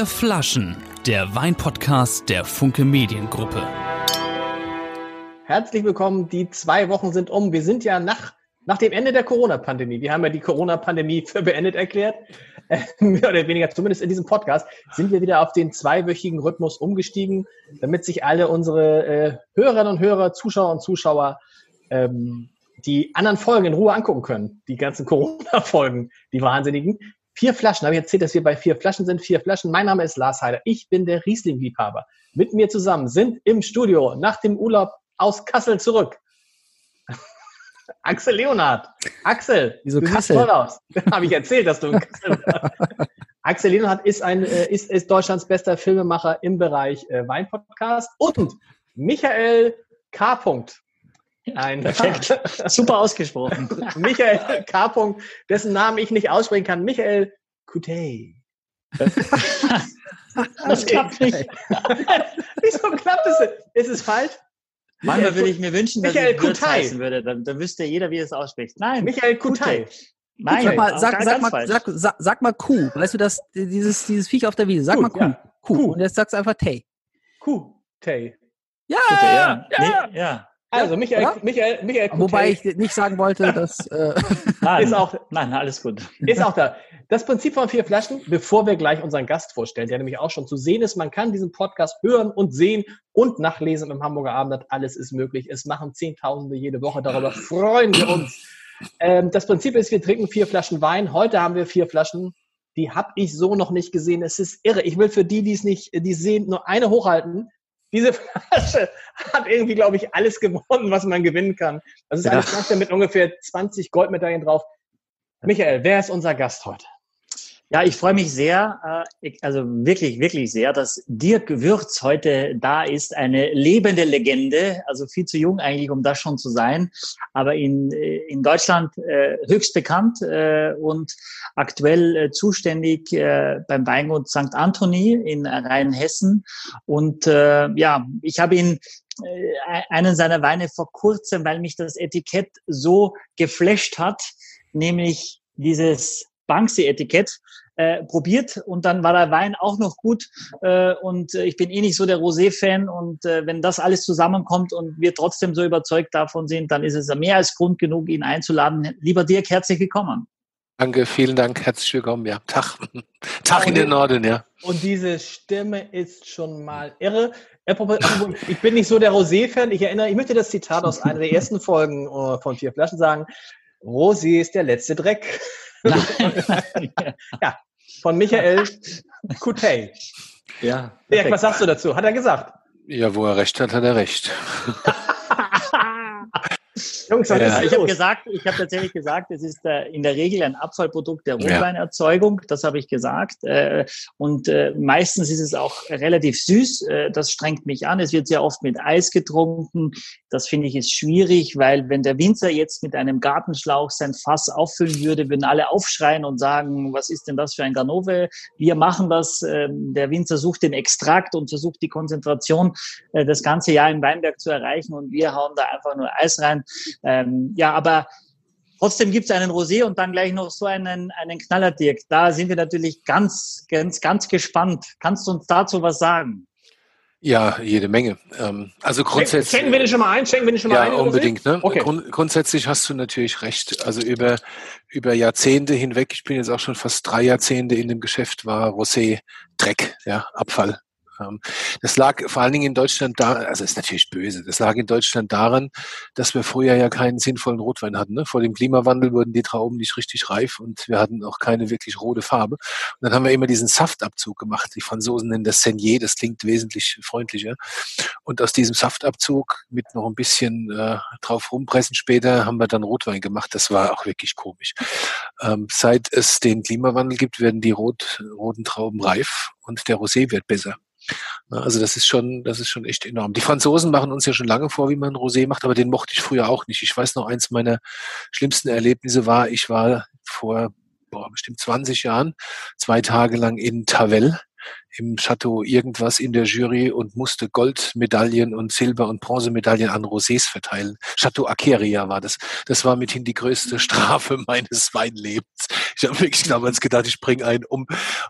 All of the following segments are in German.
Vier Flaschen, der Weinpodcast der Funke Mediengruppe. Herzlich willkommen. Die zwei Wochen sind um. Wir sind ja nach, nach dem Ende der Corona-Pandemie. Wir haben ja die Corona-Pandemie für beendet erklärt. Äh, mehr oder weniger, zumindest in diesem Podcast, sind wir wieder auf den zweiwöchigen Rhythmus umgestiegen, damit sich alle unsere äh, Hörerinnen und Hörer, Zuschauer und Zuschauer ähm, die anderen Folgen in Ruhe angucken können. Die ganzen Corona-Folgen, die wahnsinnigen. Vier Flaschen, habe ich erzählt, dass wir bei vier Flaschen sind. Vier Flaschen. Mein Name ist Lars Heider. Ich bin der Riesling-Liebhaber. Mit mir zusammen sind im Studio nach dem Urlaub aus Kassel zurück. Axel Leonard. Axel, Wieso du Kassel? siehst toll aus. habe ich erzählt, dass du in Kassel warst. Axel Leonard ist, ein, äh, ist, ist Deutschlands bester Filmemacher im Bereich äh, Weinpodcast und Michael K. Punkt. Ein Perfekt. Super ausgesprochen. Michael K. Punkt, dessen Namen ich nicht aussprechen kann. Michael Kutey. Das klappt nicht. Wieso klappt es? Ist es falsch? Manchmal würde ich mir wünschen, dass Michael ich Kutay. heißen würde. Dann, dann wüsste jeder, wie es ausspricht. Nein. Michael Kutey. Nein. Sag mal, sag, sag, mal, sag, sag, sag mal Kuh. Weißt du, das, dieses, dieses Viech auf der Wiese. Sag Kuh, mal Kuh. ja. Kuh. Kuh. Und jetzt sagst du einfach Tay. Kutey. Ja, Bitte, ja. ja. Nee, ja. Also Michael, Oder? Michael, Michael Wobei ich nicht sagen wollte, dass. Äh, Nein, Ist auch- nein, alles gut. ist auch da. Das Prinzip von vier Flaschen, bevor wir gleich unseren Gast vorstellen, der nämlich auch schon zu sehen ist, man kann diesen Podcast hören und sehen und nachlesen im Hamburger Abendblatt. Alles ist möglich. Es machen Zehntausende jede Woche. Darüber freuen wir uns. Ähm, das Prinzip ist, wir trinken vier Flaschen Wein. Heute haben wir vier Flaschen. Die habe ich so noch nicht gesehen. Es ist irre. Ich will für die, die es nicht, die sehen, nur eine hochhalten. Diese Flasche hat irgendwie, glaube ich, alles gewonnen, was man gewinnen kann. Das ist Ja. eine Flasche mit ungefähr 20 Goldmedaillen drauf. Michael, wer ist unser Gast heute? Ja, ich freue mich sehr, äh, also wirklich, wirklich sehr, dass Dirk Würz heute da ist. Eine lebende Legende, also viel zu jung eigentlich, um das schon zu sein, aber in, äh, in Deutschland äh, höchst bekannt und aktuell zuständig beim Weingut St. Anthony in Rheinhessen. Und ja, ich habe ihn einen seiner Weine vor kurzem, weil mich das Etikett so geflasht hat, nämlich dieses Banksy-Etikett äh, probiert und dann war der Wein auch noch gut äh, und äh, ich bin eh nicht so der Rosé-Fan und äh, wenn das alles zusammenkommt und wir trotzdem so überzeugt davon sind, dann ist es mehr als Grund genug, ihn einzuladen. Lieber Dirk, herzlich willkommen. Danke, vielen Dank, herzlich willkommen, ja. Tag. Tag in den Norden, ja. Und diese Stimme ist schon mal irre. Ich bin nicht so der Rosé-Fan. Ich erinnere, ich möchte das Zitat aus einer der ersten Folgen äh, von Vier Flaschen sagen. Rosé ist der letzte Dreck. Von Michael Kutey. ja, Dirk, was sagst du dazu? Hat er gesagt. Ja, wo er recht hat, hat er recht. Jungs, was Ja. ist ich habe gesagt, ich habe tatsächlich gesagt, es ist äh, in der Regel ein Abfallprodukt der Ja. Rotweinerzeugung. Das habe ich gesagt. Äh, und äh, meistens ist es auch relativ süß. Äh, das strengt mich an. Es wird sehr oft mit Eis getrunken. Das finde ich ist schwierig, weil wenn der Winzer jetzt mit einem Gartenschlauch sein Fass auffüllen würde, würden alle aufschreien und sagen, was ist denn das für ein Ganove? Wir machen das. Ähm, der Winzer sucht den Extrakt und versucht die Konzentration äh, das ganze Jahr im Weinberg zu erreichen und wir hauen da einfach nur Eis rein. Ähm, ja, aber trotzdem gibt es einen Rosé und dann gleich noch so einen, einen Knaller, Dirk. Da sind wir natürlich ganz, ganz, ganz gespannt. Kannst du uns dazu was sagen? Ja, jede Menge. Ähm, also grundsätzlich. Schenken wir den schon mal ein? Schenken wir den schon mal Ja, ein? Rosé? unbedingt. Ne? Okay. Grund, grundsätzlich hast du natürlich recht. Also über, über Jahrzehnte hinweg, ich bin jetzt auch schon fast drei Jahrzehnte in dem Geschäft, war Rosé Dreck, ja, Abfall. Das lag vor allen Dingen in Deutschland da, also ist natürlich böse, das lag in Deutschland daran, dass wir früher ja keinen sinnvollen Rotwein hatten. Ne? Vor dem Klimawandel wurden die Trauben nicht richtig reif und wir hatten auch keine wirklich rote Farbe. Und dann haben wir immer diesen Saftabzug gemacht. Die Franzosen nennen das Senier, das klingt wesentlich freundlicher. Und aus diesem Saftabzug mit noch ein bisschen äh, drauf rumpressen später haben wir dann Rotwein gemacht. Das war auch wirklich komisch. Ähm, seit es den Klimawandel gibt, werden die rot, roten Trauben reif und der Rosé wird besser. Na, Also das ist schon, das ist schon echt enorm. Die Franzosen machen uns ja schon lange vor, wie man Rosé macht, aber den mochte ich früher auch nicht. Ich weiß noch, eins meiner schlimmsten Erlebnisse war, ich war vor boah, bestimmt 20 Jahren zwei Tage lang in Tavel im Chateau irgendwas in der Jury und musste Goldmedaillen und Silber- und Bronzemedaillen an Rosés verteilen. Chateau Akeria war das. Das war mithin die größte Strafe meines Weinlebens. Ich habe wirklich damals gedacht, ich bringe einen um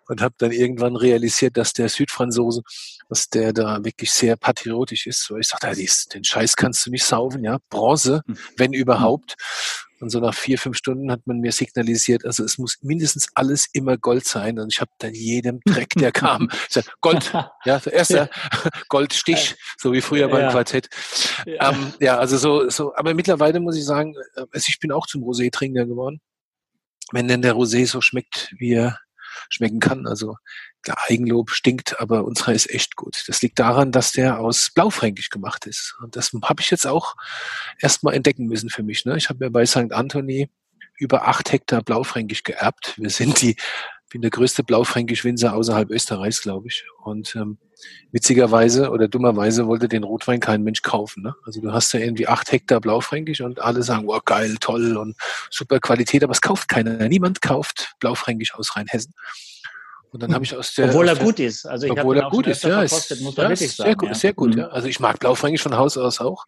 und habe dann irgendwann realisiert, dass der Südfranzose, dass der da wirklich sehr patriotisch ist. So, ich sagte, den Scheiß kannst du nicht saufen, ja. Bronze, hm. wenn überhaupt. Und so nach vier, fünf Stunden hat man mir signalisiert, also es muss mindestens alles immer Gold sein. Und ich habe dann jedem Dreck, der kam, gesagt, Gold, ja, der erste Goldstich, so wie früher beim ja. Quartett. Ja. Ähm, ja, also so, so, aber mittlerweile muss ich sagen, äh, also ich bin auch zum Rosé-Trinker geworden. Wenn denn der Rosé so schmeckt, wie er schmecken kann. Also klar, Eigenlob stinkt, aber unserer ist echt gut. Das liegt daran, dass der aus Blaufränkisch gemacht ist. Und das habe ich jetzt auch erstmal entdecken müssen für mich. Ne? Ich habe mir bei St. Anthony über acht Hektar Blaufränkisch geerbt. Wir sind die, bin der größte Blaufränkisch-Winzer außerhalb Österreichs, glaube ich. Und ähm, witzigerweise oder dummerweise wollte den Rotwein kein Mensch kaufen. Ne? Also du hast ja irgendwie acht Hektar Blaufränkisch und alle sagen, wow, geil, toll und super Qualität, aber es kauft keiner. Niemand kauft Blaufränkisch aus Rheinhessen. Und dann habe ich aus der. Obwohl er der, gut ist. Also ich obwohl er gut ist, ja. Ist, muss man ja, wirklich sagen. Sehr, ja. sehr gut, mhm. ja. Also ich mag Blaufränkisch von Haus aus auch.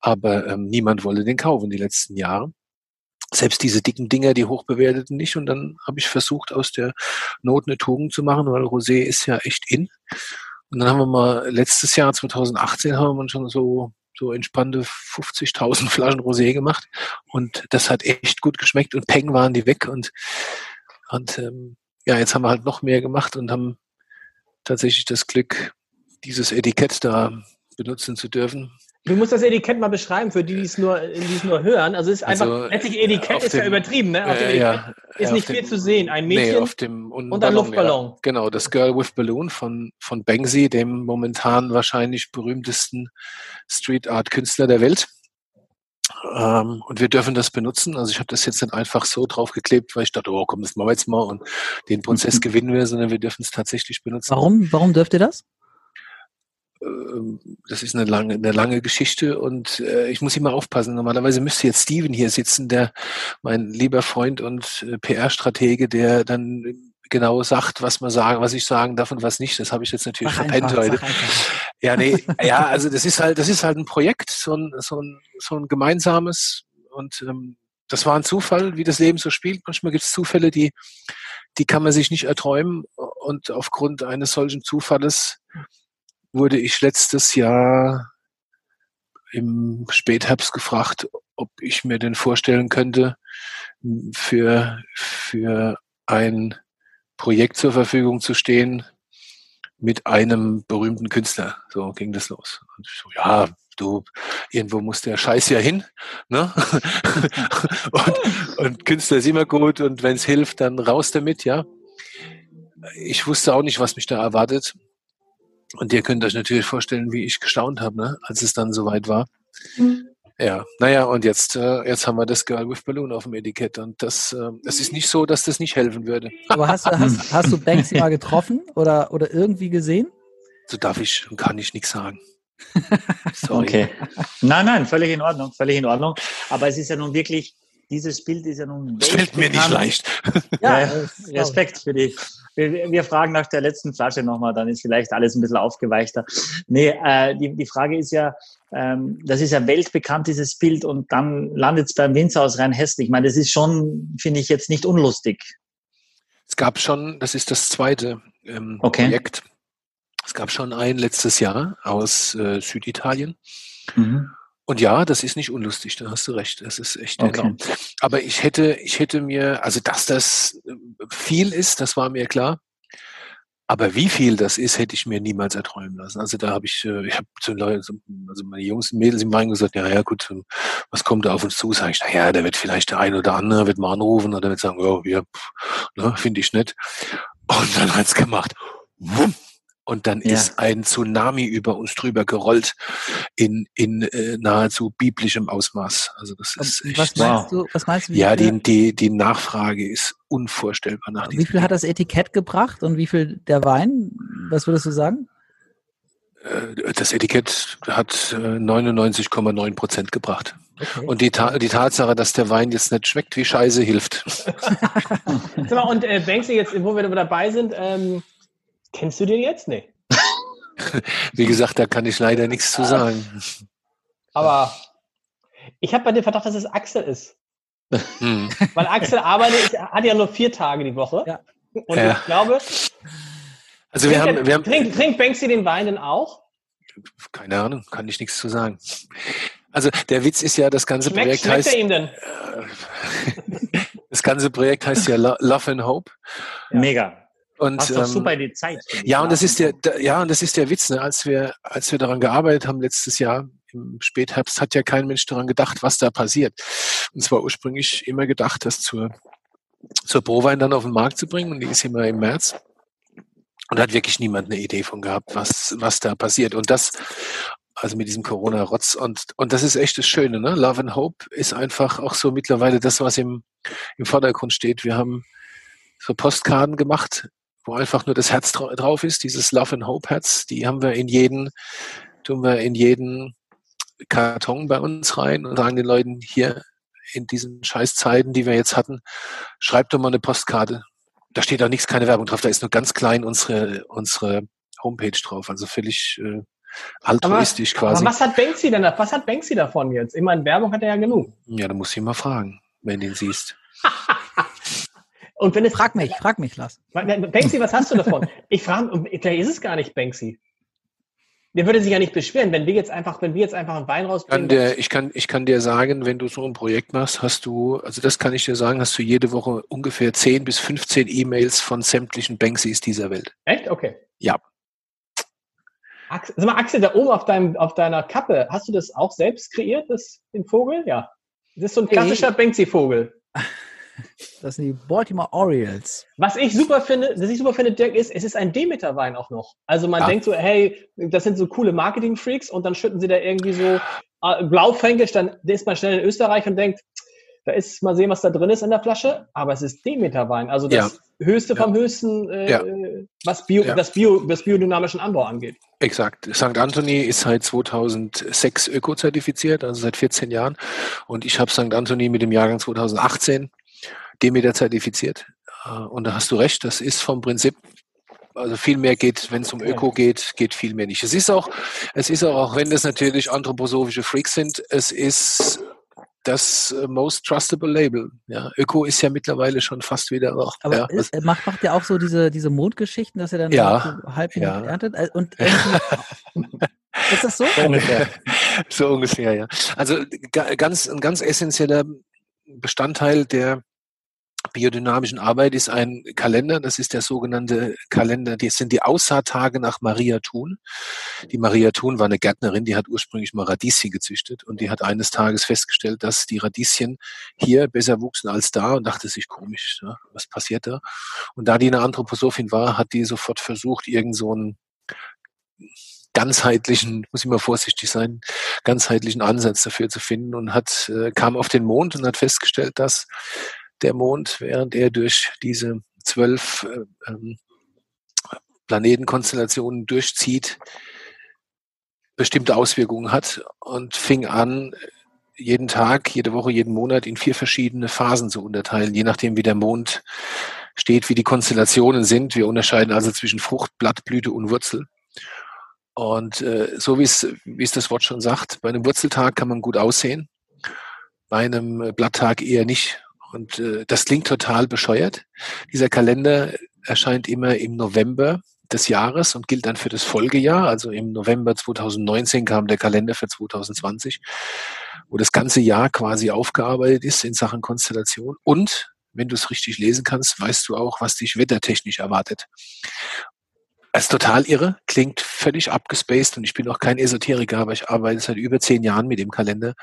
Aber ähm, niemand wollte den kaufen die letzten Jahre. Selbst diese dicken Dinger, die hochbewerteten nicht. Und dann habe ich versucht, aus der Not eine Tugend zu machen, weil Rosé ist ja echt in. Und dann haben wir mal letztes Jahr, 2018, haben wir schon so so entspannte 50.000 Flaschen Rosé gemacht und das hat echt gut geschmeckt und Peng waren die weg und und ähm, ja, jetzt haben wir halt noch mehr gemacht und haben tatsächlich das Glück, dieses Etikett da benutzen zu dürfen. Du musst das Etikett mal beschreiben für die, die es nur, die es nur hören. Also es ist einfach, also, letztlich Etikett ist dem, ja übertrieben, ne? Auf dem Etikett ja, ist nicht dem, viel zu sehen. Ein Mädchen nee, auf dem, und, und ein Luftballon. Ja, genau, das Girl with Balloon von, von Banksy, dem momentan wahrscheinlich berühmtesten Street Art Künstler der Welt. Ähm, und wir dürfen das benutzen. Also ich habe das jetzt nicht einfach so draufgeklebt, weil ich dachte, oh komm, das machen wir jetzt mal und den Prozess gewinnen wir, sondern wir dürfen es tatsächlich benutzen. Warum, warum dürft ihr das? Ähm, das ist eine lange, eine lange Geschichte und äh, ich muss immer aufpassen. Normalerweise müsste jetzt Steven hier sitzen, der mein lieber Freund und äh, PR-Stratege, der dann genau sagt, was man sagen, was ich sagen darf und was nicht. Das habe ich jetzt natürlich mach verpennt heute. Ja, nee, ja, also das ist halt, das ist halt ein Projekt, so ein, so ein, so ein gemeinsames und ähm, das war ein Zufall, wie das Leben so spielt. Manchmal gibt es Zufälle, die, die kann man sich nicht erträumen und aufgrund eines solchen Zufalles wurde ich letztes Jahr im Spätherbst gefragt, ob ich mir denn vorstellen könnte, für, für ein Projekt zur Verfügung zu stehen mit einem berühmten Künstler. So ging das los. Und so, ja, du, irgendwo muss der Scheiß ja hin. Ne? und, und Künstler ist immer gut und wenn es hilft, dann raus damit, ja. Ich wusste auch nicht, was mich da erwartet. Und ihr könnt euch natürlich vorstellen, wie ich gestaunt habe, ne? als es dann soweit war. Mhm. Ja, naja, und jetzt, äh, jetzt haben wir das Girl with Balloon auf dem Etikett. Und das, äh, es ist nicht so, dass das nicht helfen würde. Aber hast, hast, hast du Banksy mal getroffen oder, oder irgendwie gesehen? So darf ich und kann ich nichts sagen. Sorry. Okay. Nein, nein, völlig in Ordnung, völlig in Ordnung. Aber es ist ja nun wirklich, dieses Bild ist ja nun. Das fällt mir nicht leicht. Ja, ja Respekt für dich wir, wir fragen nach der letzten Flasche nochmal, dann ist vielleicht alles ein bisschen aufgeweichter. Nee, äh, die, die Frage ist ja, ähm, das ist ja weltbekannt, dieses Bild, und dann landet es beim Winzer aus Rheinhessen. Ich meine, das ist schon, finde ich, jetzt nicht unlustig. Es gab schon, das ist das zweite ähm, okay. Projekt. Es gab schon ein letztes Jahr aus äh, Süditalien. Mhm. Und ja, das ist nicht unlustig, da hast du recht. Das ist echt okay. enorm. Aber ich hätte, ich hätte mir, also dass das äh, viel ist, das war mir klar. Aber wie viel das ist, hätte ich mir niemals erträumen lassen. Also da habe ich, äh, ich habe zu Leuten, also meine Jungs und Mädels im Main gesagt, ja, ja gut, was kommt da auf uns zu? Sag ich, na ja, der wird vielleicht der ein oder andere wird mal anrufen oder wird sagen, ja, ne, finde ich nett. Und dann hat's gemacht. Wumm, und dann ja. ist ein Tsunami über uns drüber gerollt in, in äh, nahezu biblischem Ausmaß. Also das ist echt. Was meinst wow. du? Was meinst du ja, die, die, die Nachfrage ist unvorstellbar nach Wie viel hat das Etikett gebracht und wie viel der Wein? Was würdest du sagen? Äh, das Etikett hat 99,9 äh, Prozent gebracht. Okay. Und die, Ta die Tatsache, dass der Wein jetzt nicht schmeckt wie Scheiße, hilft. und äh, Banksy, jetzt, wo wir dabei sind, ähm, Kennst du den jetzt? Nee. Wie gesagt, da kann ich leider nichts zu sagen. Aber ich habe bei dem Verdacht, dass es Axel ist. Hm. Weil Axel arbeitet, hat ja nur vier Tage die Woche. Ja. Und Ja. ich glaube, Also wir trinkt, haben, wir haben trinkt, trinkt Banksy den Wein denn auch? keine Ahnung, kann ich nichts zu sagen. Also der Witz ist ja, das ganze Schmeckt, Projekt schmeckt heißt, er ihm denn? das ganze Projekt heißt ja Lo- Love and Hope. Mega. Und, Passt doch ähm, super in die Zeit. Ja, und das ist der, da- ja, und das ist der Witz, ne? als wir, als wir daran gearbeitet haben letztes Jahr im Spätherbst, hat ja kein Mensch daran gedacht, was da passiert. Und zwar ursprünglich immer gedacht, das zur, zur Prowein dann auf den Markt zu bringen, und die ist immer im März. Und da hat wirklich niemand eine Idee von gehabt, was, was da passiert. Und das, also mit diesem Corona-Rotz. Und, und das ist echt das Schöne, ne? Love and Hope ist einfach auch so mittlerweile das, was im, im Vordergrund steht. Wir haben so Postkarten gemacht, wo einfach nur das Herz dra drauf ist, dieses Love and Hope Herz. Die haben wir in jeden, tun wir in jeden Karton bei uns rein und sagen den Leuten hier in diesen Scheißzeiten, die wir jetzt hatten, schreibt doch mal eine Postkarte. Da steht auch nichts, keine Werbung drauf. Da ist nur ganz klein unsere, unsere Homepage drauf. Also völlig äh, altruistisch Aber quasi. was hat Banksy denn da, was hat Banksy davon jetzt? Ich meine, Werbung hat er ja genug. Ja, da musst du ihn mal fragen, wenn du ihn siehst. Und wenn es, Frag mich, frag mich, Lars. Banksy, was hast du davon? Ich frage, vielleicht ist es gar nicht Banksy. Der würde sich ja nicht beschweren, wenn wir jetzt einfach, wenn wir jetzt einfach einen Wein Kann rausbringen. der, ich, kann, ich kann dir sagen, wenn du so ein Projekt machst, hast du, also das kann ich dir sagen, hast du jede Woche ungefähr 10 bis 15 E-Mails von sämtlichen Banksys dieser Welt. Echt? Okay. Ja. Axel, sag mal, Axel, da oben auf, deinem, auf deiner Kappe, hast du das auch selbst kreiert, das, den Vogel? Ja. Das ist so ein klassischer Banksy-Vogel. Das sind die Baltimore Orioles. Was ich super finde, was ich super finde, Dirk, ist, es ist ein Demeter-Wein auch noch. Also man Ja. denkt so, hey, das sind so coole Marketing-Freaks und dann schütten sie da irgendwie so äh, Blaufränkisch, dann ist man schnell in Österreich und denkt, da ist, mal sehen, was da drin ist in der Flasche, aber es ist Demeter-Wein, also das höchste vom höchsten, äh, Ja. was, Bio, Ja. das Bio, das biodynamischen Anbau angeht. Exakt. St. Anthony ist seit 2006 öko-zertifiziert, also seit 14 Jahren. Und ich habe St. Anthony mit dem Jahrgang 2018 Demeter zertifiziert. Äh, Und da hast du recht, das ist vom Prinzip, also viel mehr geht, wenn es um Öko geht, geht viel mehr nicht. Es ist auch, es ist auch, auch wenn das natürlich anthroposophische Freaks sind, es ist das äh, most trustable Label. Ja, Öko ist ja mittlerweile schon fast wieder auch. Aber ja, ist, äh, macht, macht ihr auch so diese, diese Mondgeschichten, dass ihr dann Ja, so halb ja. erntet? Und ist das so? Ungefähr. so ungefähr, ja. Also ga- ganz, ein ganz essentieller Bestandteil der biodynamischen Arbeit ist ein Kalender. Das ist der sogenannte Kalender. Das sind die Aussaattage nach Maria Thun. Die Maria Thun war eine Gärtnerin, die hat ursprünglich mal Radieschen gezüchtet und die hat eines Tages festgestellt, dass die Radieschen hier besser wuchsen als da und dachte sich komisch, was passiert da? Und da die eine Anthroposophin war, hat die sofort versucht, irgend so einen ganzheitlichen, muss ich mal vorsichtig sein, ganzheitlichen Ansatz dafür zu finden und hat, äh, kam auf den Mond und hat festgestellt, dass der Mond, während er durch diese zwölf äh, ähm, Planetenkonstellationen durchzieht, bestimmte Auswirkungen hat und fing an, jeden Tag, jede Woche, jeden Monat in vier verschiedene Phasen zu unterteilen, je nachdem, wie der Mond steht, wie die Konstellationen sind. Wir unterscheiden also zwischen Frucht, Blatt, Blüte und Wurzel. Und äh, so wie es, das Wort schon sagt, bei einem Wurzeltag kann man gut aussehen, bei einem Blatttag eher nicht. Und äh, das klingt total bescheuert. Dieser Kalender erscheint immer im November des Jahres und gilt dann für das Folgejahr. Also im November 2019 kam der Kalender für 2020, wo das ganze Jahr quasi aufgearbeitet ist in Sachen Konstellation. Und wenn du es richtig lesen kannst, weißt du auch, was dich wettertechnisch erwartet. Das ist total irre, klingt völlig abgespaced und ich bin auch kein Esoteriker, aber ich arbeite seit über zehn Jahren mit dem Kalender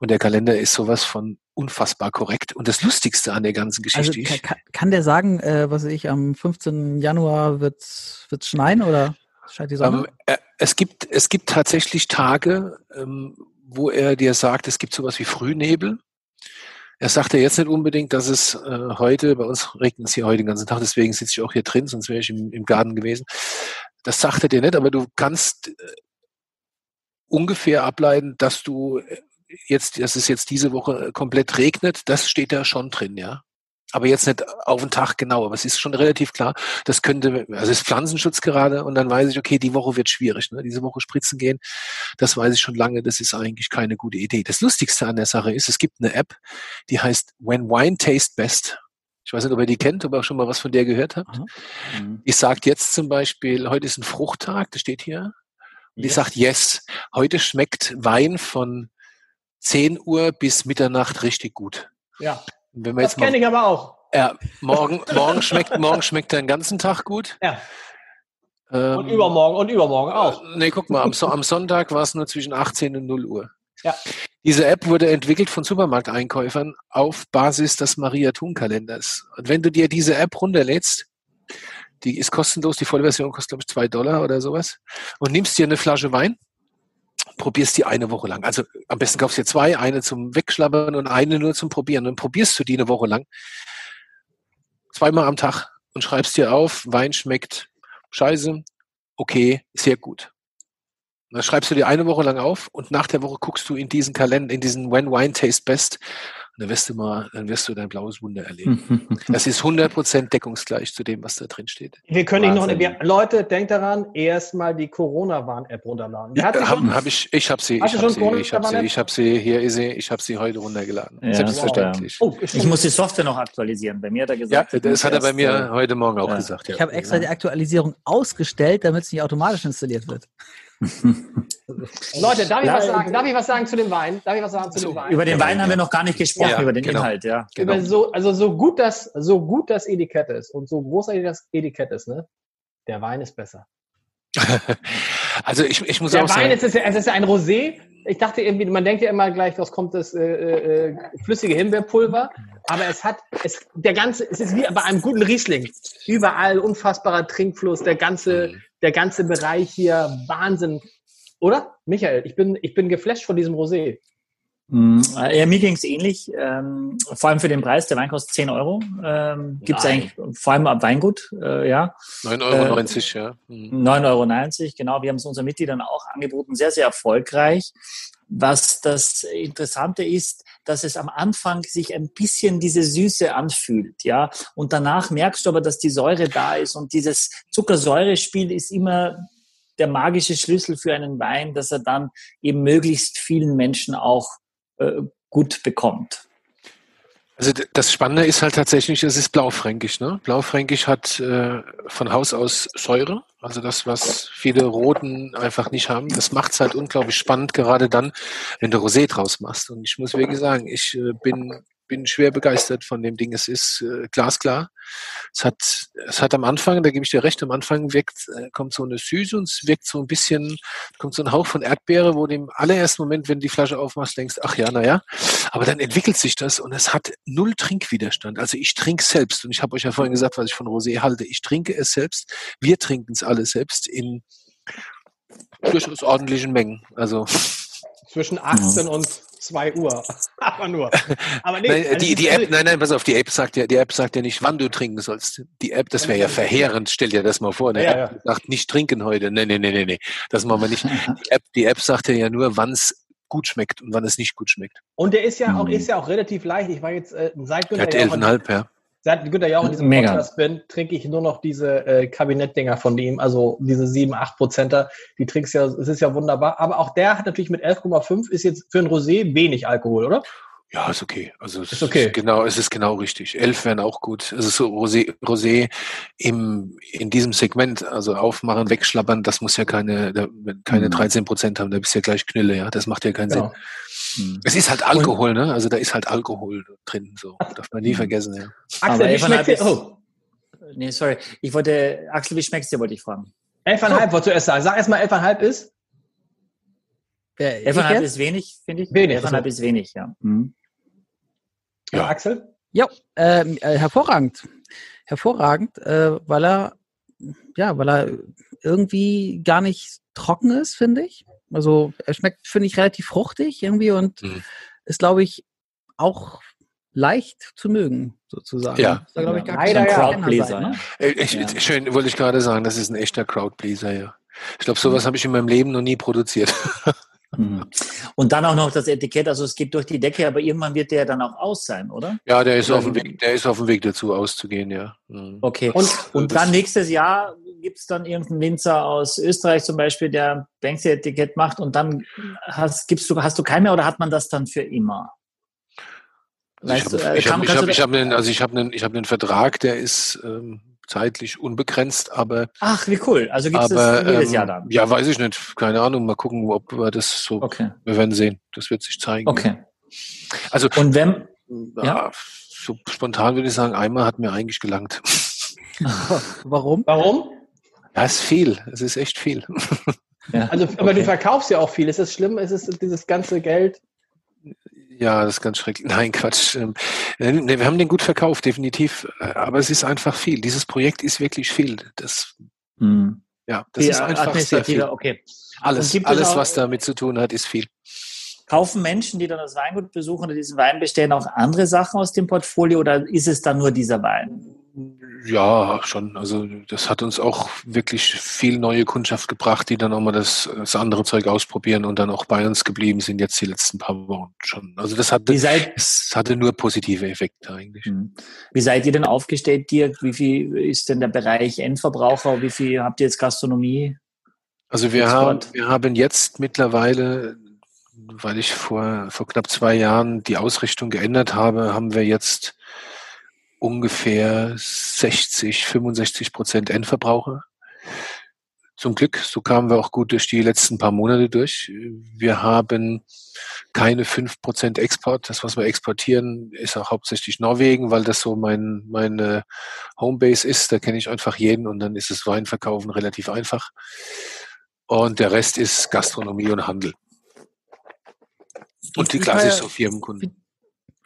und der Kalender ist sowas von unfassbar korrekt. Und das Lustigste an der ganzen Also Geschichte kann, kann der sagen, äh, was ich, am 15. Januar wird es schneien oder scheint die Sonne? Ähm, äh, es, gibt, es gibt tatsächlich Tage, ähm, wo er dir sagt, es gibt sowas wie Frühnebel. Er sagt ja jetzt nicht unbedingt, dass es äh, heute, bei uns regnet es hier heute den ganzen Tag, deswegen sitze ich auch hier drin, sonst wäre ich im, im Garten gewesen. Das sagt er dir nicht, aber du kannst äh, ungefähr ableiten, dass du äh, jetzt, dass es jetzt diese Woche komplett regnet, das steht da schon drin, ja. Aber jetzt nicht auf den Tag genau. Aber es ist schon relativ klar, das könnte, also es ist Pflanzenschutz gerade und dann weiß ich, okay, die Woche wird schwierig. Ne? Diese Woche spritzen gehen, das weiß ich schon lange, das ist eigentlich keine gute Idee. Das Lustigste an der Sache ist, es gibt eine App, die heißt When Wine Tastes Best. Ich weiß nicht, ob ihr die kennt, ob ihr auch schon mal was von der gehört habt. Mhm. Die sagt jetzt zum Beispiel, heute ist ein Fruchttag, das steht hier. Und yes. sagt, yes, heute schmeckt Wein von 10 Uhr bis Mitternacht richtig gut. Ja. Wenn wir das kenne ich aber auch. Ja, morgen, morgen, schmeckt, morgen schmeckt er den ganzen Tag gut. Ja. Ähm, und übermorgen und übermorgen auch. Äh, nee, guck mal, am, am Sonntag war es nur zwischen 18 und 0 Uhr. Ja. Diese App wurde entwickelt von Supermarkteinkäufern auf Basis des Maria-Thun-Kalenders. Und wenn du dir diese App runterlädst, die ist kostenlos, die Vollversion kostet, glaube ich, zwei Dollar oder sowas, und nimmst dir eine Flasche Wein, probierst die eine Woche lang. Also am besten kaufst du dir zwei, eine zum Wegschlabbern und eine nur zum Probieren. Dann probierst du die eine Woche lang, zweimal am Tag und schreibst dir auf, Wein schmeckt scheiße, okay, sehr gut. Dann schreibst du dir eine Woche lang auf und nach der Woche guckst du in diesen Kalender, in diesen When Wine Taste Best und dann wirst du mal, dann wirst du dein blaues Wunder erleben. das ist 100% deckungsgleich zu dem, was da drin steht. Wir können nicht noch, wir, Leute, denkt daran, erstmal die Corona-Warn-App runterladen. Ja, hab, hab ich, ich habe sie, ich habe sie, ich habe sie, ich habe sie, hier ist sie, ich habe sie heute runtergeladen. Ja, Selbstverständlich. Wow. Oh, ich muss die Software noch aktualisieren. Bei mir hat er gesagt. Ja, das hat er bei mir äh, heute Morgen auch ja. gesagt. Ja. Ich habe extra die Aktualisierung ausgestellt, damit es nicht automatisch installiert wird. Leute, darf ich was sagen? Darf ich was sagen zu dem Wein? Darf ich was sagen zu so, dem Wein? Über den Wein haben wir noch gar nicht gesprochen, ja, über den genau. Inhalt, ja. Genau. Über so, also so gut das, so gut das Etikett ist und so großartig das Etikett ist, ne? Der Wein ist besser. also ich, ich muss der auch Wein sagen. Ist, es ist ja ein Rosé. Ich dachte irgendwie, man denkt ja immer gleich, was kommt das äh, äh, flüssige Himbeerpulver. Aber es hat, es, der ganze, es ist wie bei einem guten Riesling. Überall unfassbarer Trinkfluss, der ganze, mhm. der ganze Bereich hier, Wahnsinn. Oder? Michael, ich bin, ich bin geflasht von diesem Rosé. Mm, ja, mir ging es ähnlich. Ähm, vor allem für den Preis, der Wein kostet 10 Euro. Ähm, Gibt es eigentlich vor allem ab Weingut, äh, ja. 9,90 Euro, äh, ja. Mhm. 9,90 Euro, genau. Wir haben es unseren Mitgliedern auch angeboten. Sehr, sehr erfolgreich. Was das Interessante ist, dass es am Anfang sich ein bisschen diese Süße anfühlt, ja. Und danach merkst du aber, dass die Säure da ist und dieses Zuckersäurespiel ist immer der magische Schlüssel für einen Wein, dass er dann eben möglichst vielen Menschen auch äh, gut bekommt. Also das Spannende ist halt tatsächlich, es ist Blaufränkisch. Ne? Blaufränkisch hat äh, von Haus aus Säure, also das, was viele Roten einfach nicht haben. Das macht es halt unglaublich spannend, gerade dann, wenn du Rosé draus machst. Und ich muss wirklich sagen, ich äh, bin bin schwer begeistert von dem Ding. Es ist äh, glasklar. Es hat, es hat am Anfang, da gebe ich dir recht, am Anfang wirkt, äh, kommt so eine Süße und es wirkt so ein bisschen, kommt so ein Hauch von Erdbeere, wo du im allerersten Moment, wenn du die Flasche aufmachst, denkst, ach ja, naja. Aber dann entwickelt sich das und es hat null Trinkwiderstand. Also ich trinke selbst und ich habe euch ja vorhin gesagt, was ich von Rosé halte. Ich trinke es selbst. Wir trinken es alle selbst in durchaus ordentlichen Mengen. Also zwischen 18 und 2 Uhr. Aber nur. Aber nee, nein, also die, die App, nein, nein, pass auf, die App sagt ja, die App sagt ja nicht, wann du trinken sollst. Die App, das wäre ja verheerend, stell dir das mal vor. Eine ja, App ja. sagt nicht trinken heute. Nee, nee, nee, nee, nee. Das machen wir nicht. Die App, die App sagt ja nur, wann es gut schmeckt und wann es nicht gut schmeckt. Und der ist ja auch, mhm. ist ja auch relativ leicht. Ich war jetzt äh, seit ja, 11,5, ja seit Günter Jauch in diesem Mega. Podcast bin, trinke ich nur noch diese äh, Kabinettdinger von ihm, also diese 7, 8 Prozenter. Die trinkst ja, es ist ja wunderbar. Aber auch der hat natürlich mit 11,5 ist jetzt für ein Rosé wenig Alkohol, oder? Ja, ist okay. Also es ist okay. Ist genau, es ist genau richtig. Elf wären auch gut. Also so Rosé, Rosé im, in diesem Segment, also aufmachen, wegschlappern, das muss ja keine, keine mhm. 13 Prozent haben, da bist du ja gleich Knülle, ja. Das macht ja keinen genau. Sinn. Mhm. Es ist halt Alkohol, ne? Also da ist halt Alkohol drin, so. Darf man nie mhm. vergessen, ja. Axel, wie schmeckt dir? Oh. Nee, sorry. Ich wollte, Axel, wie schmeckt's dir, wollte ich fragen. 11,5 so. wolltest du erst sagen. Sag erst mal 11,5 ist. 11,5 ist wenig, finde ich. Wenig. 11,5 ist wenig, ja. Mhm. Ja, Axel? Ja, ähm, äh, hervorragend. Hervorragend, äh, weil er, ja, weil er irgendwie gar nicht trocken ist, finde ich. Also er schmeckt, finde ich, relativ fruchtig irgendwie und mhm. ist, glaube ich, auch leicht zu mögen, sozusagen. Ja. Da, glaube ich, gar ja. kein Crowdpleaser, ne? Äh, ich, ja. Schön, wollte ich gerade sagen, das ist ein echter Crowdpleaser, ja. Ich glaube, sowas mhm. habe ich in meinem Leben noch nie produziert. Mhm. Und dann auch noch das Etikett, also es geht durch die Decke, aber irgendwann wird der dann auch aus sein, oder? Ja, der ist auf dem Weg, der ist auf dem Weg dazu auszugehen, ja. Mhm. Okay. Und, und dann nächstes Jahr gibt es dann irgendeinen Winzer aus Österreich zum Beispiel, der Banksy-Etikett macht und dann hast, gibst du, hast du keinen mehr oder hat man das dann für immer? Also ich habe ich hab, ich hab, ich hab einen, also ich hab einen, ich hab einen Vertrag, der ist ähm, zeitlich unbegrenzt, aber. Ach, wie cool. Also gibt es jedes ähm, Jahr dann? Ja, weiß ich nicht. Keine Ahnung. Mal gucken, ob wir das so. Okay. Wir werden sehen. Das wird sich zeigen. Okay. Also. Und wenn. Ja, ja. so spontan würde ich sagen, einmal hat mir eigentlich gelangt. Warum? Warum? Ja, es ist viel. Es ist echt viel. Ja. Also, aber okay. du verkaufst ja auch viel. Ist das schlimm? Ist es dieses ganze Geld? Ja, das ist ganz schrecklich. Nein, Quatsch. Ähm, nee, wir haben den gut verkauft, definitiv. Äh, aber es ist einfach viel. Dieses Projekt ist wirklich viel. Das, hm. ja, das ist einfach sehr viel. Okay. Alles, alles auch, was damit zu tun hat, ist viel. Kaufen Menschen, die dann das Weingut besuchen oder diesen Wein bestellen, auch andere Sachen aus dem Portfolio oder ist es dann nur dieser Wein? Ja, schon. Also das hat uns auch wirklich viel neue Kundschaft gebracht, die dann auch mal das, das andere Zeug ausprobieren und dann auch bei uns geblieben sind jetzt die letzten paar Wochen schon. Also das hatte, seid, es hatte nur positive Effekte eigentlich. Hm. Wie seid ihr denn aufgestellt, Dirk? Wie viel ist denn der Bereich Endverbraucher? Wie viel habt ihr jetzt Gastronomie? Also wir haben, wir haben jetzt mittlerweile weil ich vor, vor knapp zwei Jahren die Ausrichtung geändert habe, haben wir jetzt ungefähr 60, 65 Prozent Endverbraucher. Zum Glück, so kamen wir auch gut durch die letzten paar Monate durch. Wir haben keine fünf Prozent Export. Das, was wir exportieren, ist auch hauptsächlich Norwegen, weil das so mein, meine Homebase ist. Da kenne ich einfach jeden und dann ist das Weinverkaufen relativ einfach. Und der Rest ist Gastronomie und Handel. Und die klassischen Firmenkunden.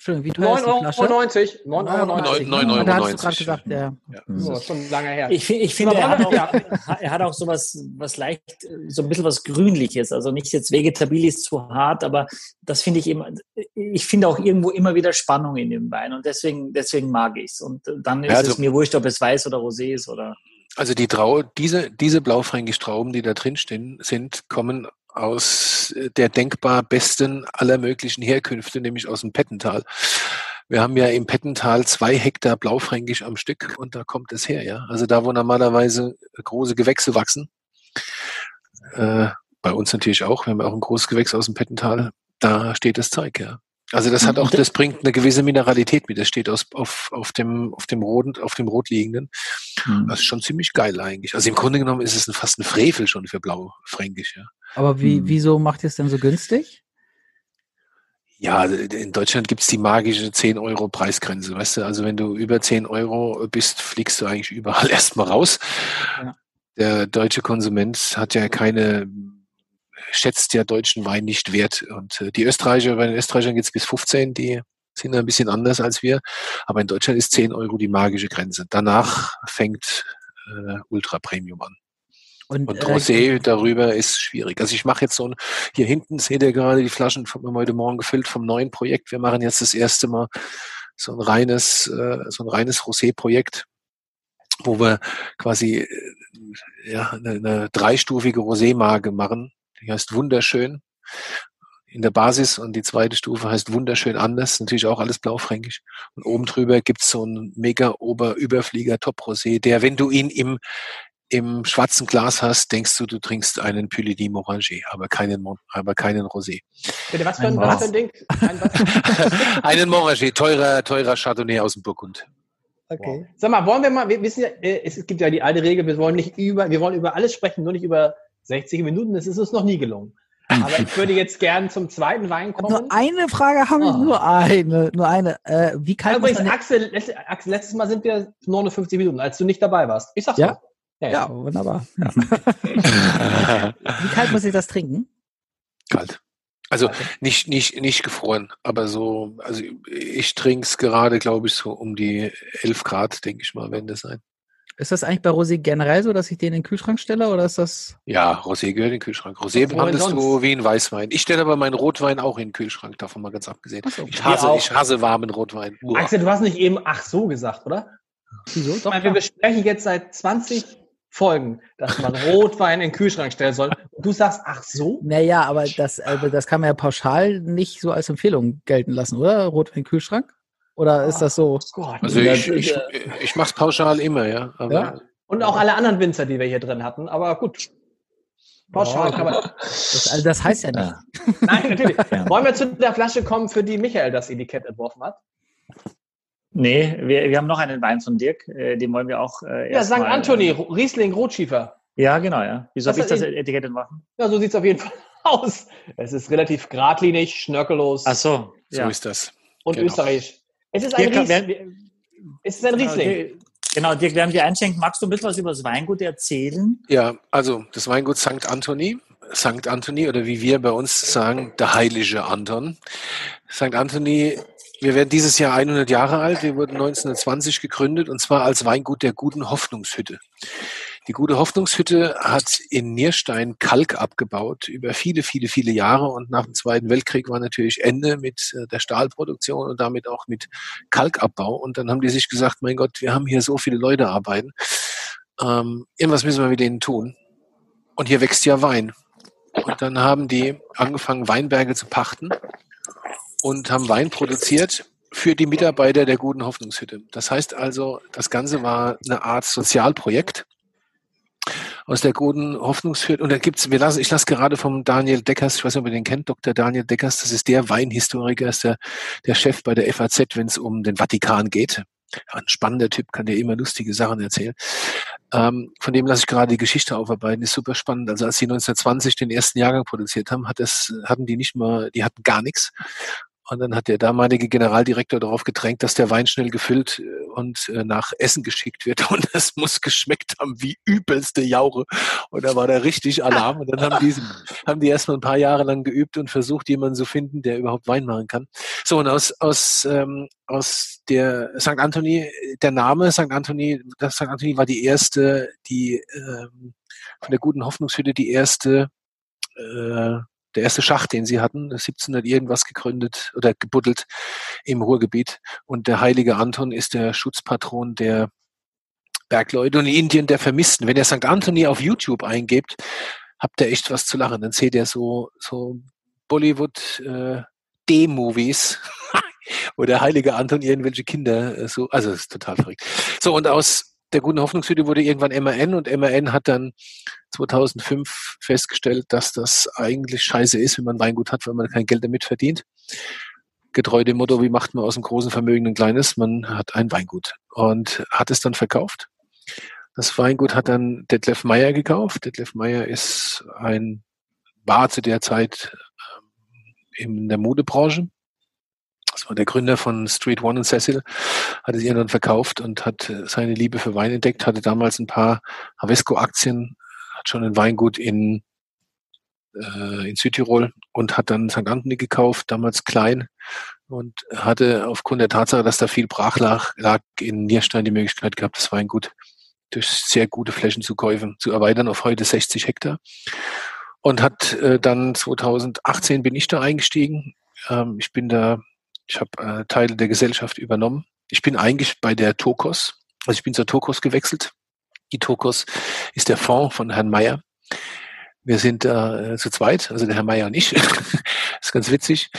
Entschuldigung, wie teuer 9,90 ist die 9,99 9,99 Euro. Da hast du gerade gesagt, ja. ja. So, schon lange her. Ich, ich finde, er hat, auch, er hat auch so was, was leicht, so ein bisschen was Grünliches. Also nicht jetzt vegetabilis zu hart, aber das finde ich immer, ich finde auch irgendwo immer wieder Spannung in dem Wein und deswegen, deswegen mag ich es. Und dann ist ja, also, es mir wurscht, ob es weiß oder rosé ist oder. Also die Trau, diese, diese blaufränkisch Trauben, die da drin stehen, sind, kommen aus der denkbar besten aller möglichen Herkünfte, nämlich aus dem Pettental. Wir haben ja im Pettental zwei Hektar Blaufränkisch am Stück und da kommt es her, ja. Also da, wo normalerweise große Gewächse wachsen, äh, bei uns natürlich auch, wir haben auch ein großes Gewächs aus dem Pettental, da steht das Zeug, ja. Also das hat auch, das bringt eine gewisse Mineralität mit. Das steht aus, auf, auf dem, auf dem roten, auf dem rotliegenden. Mhm. Das ist schon ziemlich geil eigentlich. Also im Grunde genommen ist es fast ein Frevel schon für Blaufränkisch, ja. Aber wie, hm. wieso macht ihr es denn so günstig? Ja, in Deutschland gibt's die magische 10 Euro Preisgrenze, weißt du? Also wenn du über 10 Euro bist, fliegst du eigentlich überall erstmal raus. Ja. Der deutsche Konsument hat ja keine, schätzt ja deutschen Wein nicht wert. Und äh, die Österreicher, bei den Österreichern geht's bis 15, die sind ein bisschen anders als wir. Aber in Deutschland ist 10 Euro die magische Grenze. Danach fängt äh, Ultra Premium an. Und, und äh, Rosé äh, darüber ist schwierig. Also ich mache jetzt so ein, hier hinten seht ihr gerade die Flaschen von heute Morgen gefüllt vom neuen Projekt. Wir machen jetzt das erste Mal so ein reines, äh, so ein reines Rosé-Projekt, wo wir quasi äh, ja, eine, eine dreistufige Rosé-Marke machen. Die heißt wunderschön in der Basis und die zweite Stufe heißt wunderschön anders, natürlich auch alles blaufränkisch. Und oben drüber gibt's so einen mega Ober-Überflieger Top Rosé, der, wenn du ihn im im schwarzen Glas hast, denkst du, du trinkst einen Pylidim Moranger, aber keinen, aber keinen Rosé. Bitte, was für ein, was für ein Ding? Ein, einen Moranger, teurer, teurer Chardonnay aus dem Burgund. Okay. Sag mal, wollen wir mal, wir wissen ja, äh, es gibt ja die alte Regel, wir wollen nicht über, wir wollen über alles sprechen, nur nicht über 60 Minuten. Das ist uns noch nie gelungen. Aber ich würde jetzt gern zum zweiten Wein kommen. Nur eine Frage habe ich, oh. nur eine, nur eine. Äh, wie kalt Übrigens, Axel, Axel, letztes Mal sind wir 59 Minuten, als du nicht dabei warst. Ich sag's ja? mal. Ja, ja. wunderbar. Ja. Wie kalt muss ich das trinken? Kalt. Also nicht, nicht, nicht gefroren, aber so, also ich trinke es gerade, glaube ich, so um die 11 Grad, denke ich mal, wenn das sein. Ist das eigentlich bei Rosé generell so, dass ich den in den Kühlschrank stelle oder ist das? Ja, Rosé gehört in den Kühlschrank. Rosé behandelst du wie ein Weißwein. Ich stelle aber meinen Rotwein auch in den Kühlschrank, davon mal ganz abgesehen. So. Ich hasse, ich hasse warmen Rotwein. Uah. Axel, du hast nicht eben ach so gesagt, oder? Wieso? Doch, ich meine, wir besprechen jetzt seit 20 Folgen, dass man Rotwein in den Kühlschrank stellen soll. Du sagst, ach so? Naja, aber das, also das kann man ja pauschal nicht so als Empfehlung gelten lassen, oder? Rotwein Kühlschrank? Oder ist das so? Oh Gott. Also ich, ich, ich mache es pauschal immer, ja. Aber Ja? Und auch alle anderen Winzer, die wir hier drin hatten. Aber gut. Pauschal kann man. Das, also das heißt ja nicht. Ja. Nein, natürlich. Wollen wir zu der Flasche kommen, für die Michael das Etikett entworfen hat? Nee, wir, wir haben noch einen Wein von Dirk, äh, den wollen wir auch äh, Ja, St. Anthony, äh, Riesling Rotschiefer. Ja, genau, ja. Wieso habe ich das Etikett entworfen? Ja, so sieht's auf jeden Fall aus. Es ist relativ geradlinig, schnörkellos Ach so, so ja. ist das. und genau. österreichisch. Es ist ein, Dirk, Ries während- es ist ein Genau, Riesling. Genau, Dirk, während wir einschenken, magst du ein bisschen was über das Weingut erzählen? Ja, also das Weingut St. Anthony. St. Anthony oder wie wir bei uns sagen, der heilige Anton. St. Anthony, wir werden dieses Jahr 100 Jahre alt. Wir wurden 1920 gegründet und zwar als Weingut der guten Hoffnungshütte. Die gute Hoffnungshütte hat in Nierstein Kalk abgebaut über viele, viele, viele Jahre und nach dem Zweiten Weltkrieg war natürlich Ende mit äh, der Stahlproduktion und damit auch mit Kalkabbau. Und dann haben die sich gesagt, mein Gott, wir haben hier so viele Leute arbeiten. Ähm, irgendwas müssen wir mit denen tun. Und hier wächst ja Wein. Und dann haben die angefangen, Weinberge zu pachten und haben Wein produziert für die Mitarbeiter der guten Hoffnungshütte. Das heißt also, das Ganze war eine Art Sozialprojekt aus der guten Hoffnungshütte. Und da gibt's, wir lassen, ich lasse gerade vom Daniel Deckers, ich weiß nicht, ob ihr den kennt, Dr. Daniel Deckers, das ist der Weinhistoriker, ist der, der Chef bei der FAZ, wenn es um den Vatikan geht. Ein spannender Typ, kann dir immer lustige Sachen erzählen. Ähm, von dem lasse ich gerade die Geschichte aufarbeiten, ist super spannend. Also als die 1920 den ersten Jahrgang produziert haben, hat das, hatten die nicht mal, die hatten gar nichts. Und dann hat der damalige Generaldirektor darauf gedrängt, dass der Wein schnell gefüllt äh, und äh, nach Essen geschickt wird. Und es muss geschmeckt haben wie übelste Jaure. Und da war da richtig Alarm. Und dann haben die, haben die erstmal ein paar Jahre lang geübt und versucht, jemanden zu finden, der überhaupt Wein machen kann. So, und aus, aus, ähm, aus der St. Anthony, der Name St. Anthony, das St. Anthony war die erste, die ähm, von der guten Hoffnungshütte die erste äh, der erste Schacht, den sie hatten, 1700 irgendwas gegründet oder gebuddelt im Ruhrgebiet. Und der heilige Anton ist der Schutzpatron der Bergleute und in Indien der Vermissten. Wenn ihr St. Anthony auf YouTube eingebt, habt ihr echt was zu lachen. Dann seht ihr so, so Bollywood äh, wo der heilige Anton irgendwelche Kinder äh, so, also das ist total verrückt. So, und aus der guten Hoffnungshütte wurde irgendwann MAN und MAN hat dann 2005 festgestellt, dass das eigentlich scheiße ist, wenn man Weingut hat, weil man kein Geld damit verdient. Getreu dem Motto, wie macht man aus einem großen Vermögen ein kleines? Man hat ein Weingut und hat es dann verkauft. Das Weingut hat dann Detlef Meyer gekauft. Detlef Meyer ist ein, war zu der Zeit ähm, in der Modebranche. Das war der Gründer von Street One und Cecil, hat es irgendwann verkauft und hat äh, seine Liebe für Wein entdeckt, hatte damals ein paar Havesco-Aktien, hat schon ein Weingut in, äh, in Südtirol und hat dann St. Anthony gekauft, damals klein und hatte aufgrund der Tatsache, dass da viel brach lag, lag in Nierstein die Möglichkeit gehabt, das Weingut durch sehr gute Flächenzukäufe zu erweitern auf heute 60 Hektar. Und hat äh, dann 2018 bin ich da eingestiegen. Ähm, ich bin da, ich habe äh, Teile der Gesellschaft übernommen. Ich bin eigentlich bei der Tokos, also ich bin zur Tokos gewechselt. Die Tokos ist der Fonds von Herrn Meyer. Wir sind äh, zu zweit, also der Herr Meyer und ich. ist ganz witzig.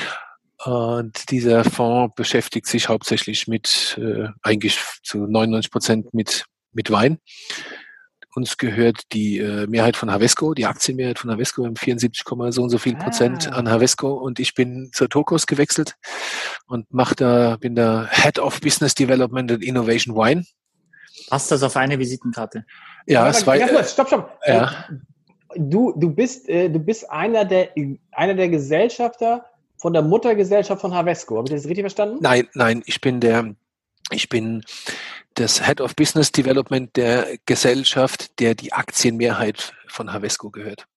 Und dieser Fonds beschäftigt sich hauptsächlich mit, äh, eigentlich zu 99 Prozent mit, mit Wein. Uns gehört die äh, Mehrheit von Havesco, die Aktienmehrheit von Havesco, wir haben 74, so und so viel Prozent Ah. an Havesco und ich bin zur Tokos gewechselt und mach da, bin da Head of Business Development and Innovation Wine. Passt das auf eine Visitenkarte? Ja, Aber es war, ganz kurz, stopp, stopp. ja. Äh, Du, du, bist, äh, du bist einer der, einer der Gesellschafter von der Muttergesellschaft von Havesco. Habe ich das richtig verstanden? Nein, nein, ich bin der, ich bin das Head of Business Development der Gesellschaft, der die Aktienmehrheit von Havesco gehört.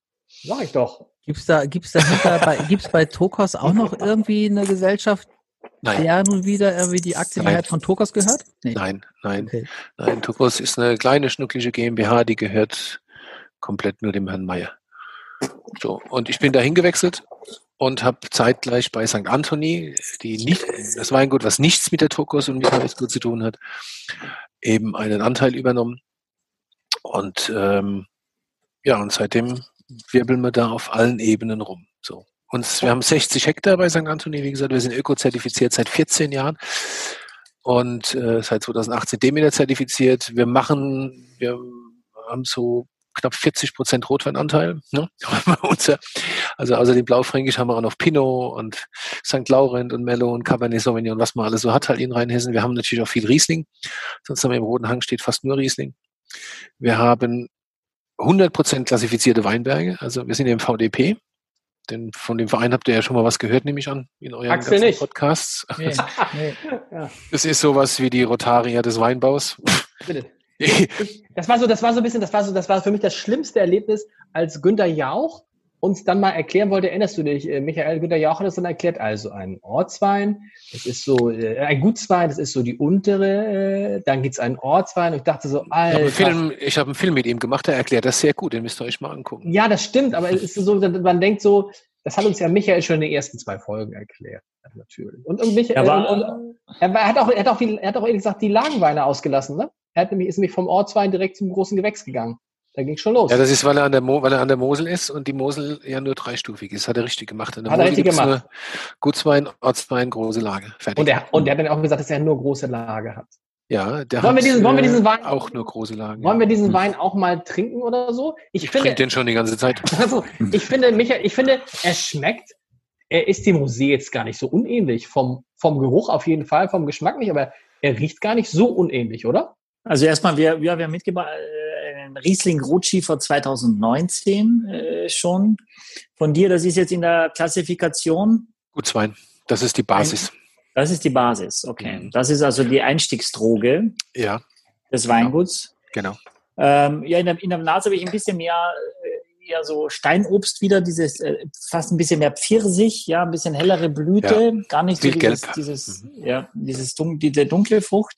Sag ich doch. Gibt's da, gibt's dahinter bei, gibt's bei Tokos auch noch irgendwie eine Gesellschaft, Nein, der nun wieder irgendwie die Aktienmehrheit von Tokos gehört? Nee. nein, nein, Okay. nein. Tokos ist eine kleine, schnucklige GmbH, die gehört komplett nur dem Herrn Meyer. So, und ich bin da hingewechselt und habe zeitgleich bei St. Anthony, die nicht, das Weingut, was nichts mit der Tokos und mit Havesco zu tun hat, eben einen Anteil übernommen. Und ähm, ja, und seitdem wirbeln wir da auf allen Ebenen rum. So. Und wir haben 60 Hektar bei St. Anthony, wie gesagt, wir sind öko-zertifiziert seit 14 Jahren und äh, seit 2018 Demeter zertifiziert. Wir machen, wir haben so knapp 40 Prozent Rotweinanteil. Ne? also außer dem Blaufränkisch haben wir auch noch Pinot und St. Laurent und Mello und Cabernet Sauvignon, was man alles so hat halt in Rheinhessen. Wir haben natürlich auch viel Riesling. Sonst haben wir im Roten Hang steht fast nur Riesling. Wir haben 100 Prozent klassifizierte Weinberge. Also wir sind ja im VDP. Denn von dem Verein habt ihr ja schon mal was gehört, nehme ich an, in euren Axel ganzen nicht. Podcasts. Nee, nee. Das ist sowas wie die Rotaria des Weinbaus. Bitte. Das war so, das war so ein bisschen, das war so, das war für mich das schlimmste Erlebnis, als Günter Jauch uns dann mal erklären wollte, erinnerst du dich, äh, Michael Günter Jauch hat es dann erklärt, also ein Ortswein, das ist so, äh, ein Gutswein, das ist so die untere, äh, dann gibt's einen Ortswein und ich dachte so, Alter. Ich habe einen, hab einen Film mit ihm gemacht, der erklärt das sehr gut, den müsst ihr euch mal angucken. Ja, das stimmt, aber es ist so, man denkt so, das hat uns ja Michael schon in den ersten zwei Folgen erklärt, natürlich. Und, und, Michael, aber, und, und er, hat auch, er hat auch, die, er hat auch ehrlich gesagt die Lagenweine ausgelassen, ne? Er hat nämlich, ist nämlich vom Ortswein direkt zum großen Gewächs gegangen. Da ging schon los. Ja, das ist, weil er, an der Mo weil er an der Mosel ist und die Mosel ja nur dreistufig ist. Hat er richtig gemacht. Hat Mosel er richtig gemacht. Gutswein, Ortswein, große Lage. Fertig. Und er, und er hat dann auch gesagt, dass er nur große Lage hat. Ja, der wollen hat wir diesen, wollen wir diesen Wein, auch nur große Lagen. Wollen wir diesen hm. Wein auch mal trinken oder so? Ich, ich trinke den schon die ganze Zeit. Also, ich finde, Michael, ich finde, er schmeckt. Er ist dem Rosé jetzt gar nicht so unähnlich. Vom, vom Geruch auf jeden Fall, vom Geschmack nicht, aber er riecht gar nicht so unähnlich, oder? Also erstmal, wir, wir, haben mitgebracht äh, Riesling Rotschiefer 2019 äh, schon von dir. Das ist jetzt in der Klassifikation. Gutswein. Das ist die Basis. Das ist die Basis, okay. Mhm. Das ist also die Einstiegsdroge ja. des Weinguts. Genau. Ähm, ja, in der, in der Nase habe ich ein bisschen mehr äh, eher so Steinobst wieder, dieses äh, fast ein bisschen mehr Pfirsich, ja, ein bisschen hellere Blüte, ja. gar nicht so dieses, dieses, mhm. ja, dieses dun diese dunkle Frucht.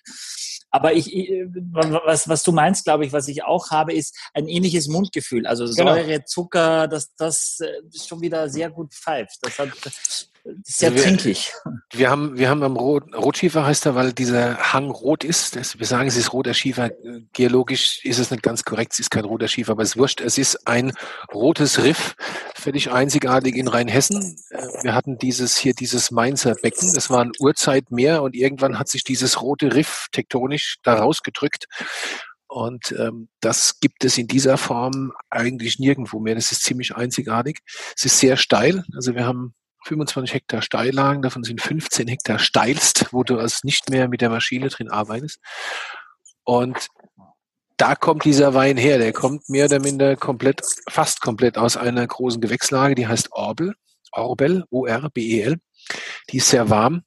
Aber ich, ich was, was du meinst, glaube ich, was ich auch habe, ist ein ähnliches Mundgefühl. Also genau. Säure, genau. Zucker, das, das ist schon wieder sehr gut pfeift. Das hat sehr also trinkig. Wir haben, wir haben am Rot, Rotschiefer heißt er, weil dieser Hang rot ist. Das, wir sagen, es ist roter Schiefer. Geologisch ist es nicht ganz korrekt. Es ist kein roter Schiefer, aber es ist wurscht. Es ist ein rotes Riff, völlig einzigartig in Rheinhessen. Äh, wir hatten dieses hier, dieses Mainzer Becken. Das war ein Urzeitmeer und irgendwann hat sich dieses rote Riff tektonisch da rausgedrückt. Und ähm, das gibt es in dieser Form eigentlich nirgendwo mehr. Das ist ziemlich einzigartig. Es ist sehr steil. Also wir haben 25 Hektar Steillagen, davon sind 15 Hektar steilst, wo du also nicht mehr mit der Maschine drin arbeitest. Und da kommt dieser Wein her. Der kommt mehr oder minder komplett, fast komplett aus einer großen Gewächslage, die heißt Orbel, Orbel, O-R-B-E-L. Die ist sehr warm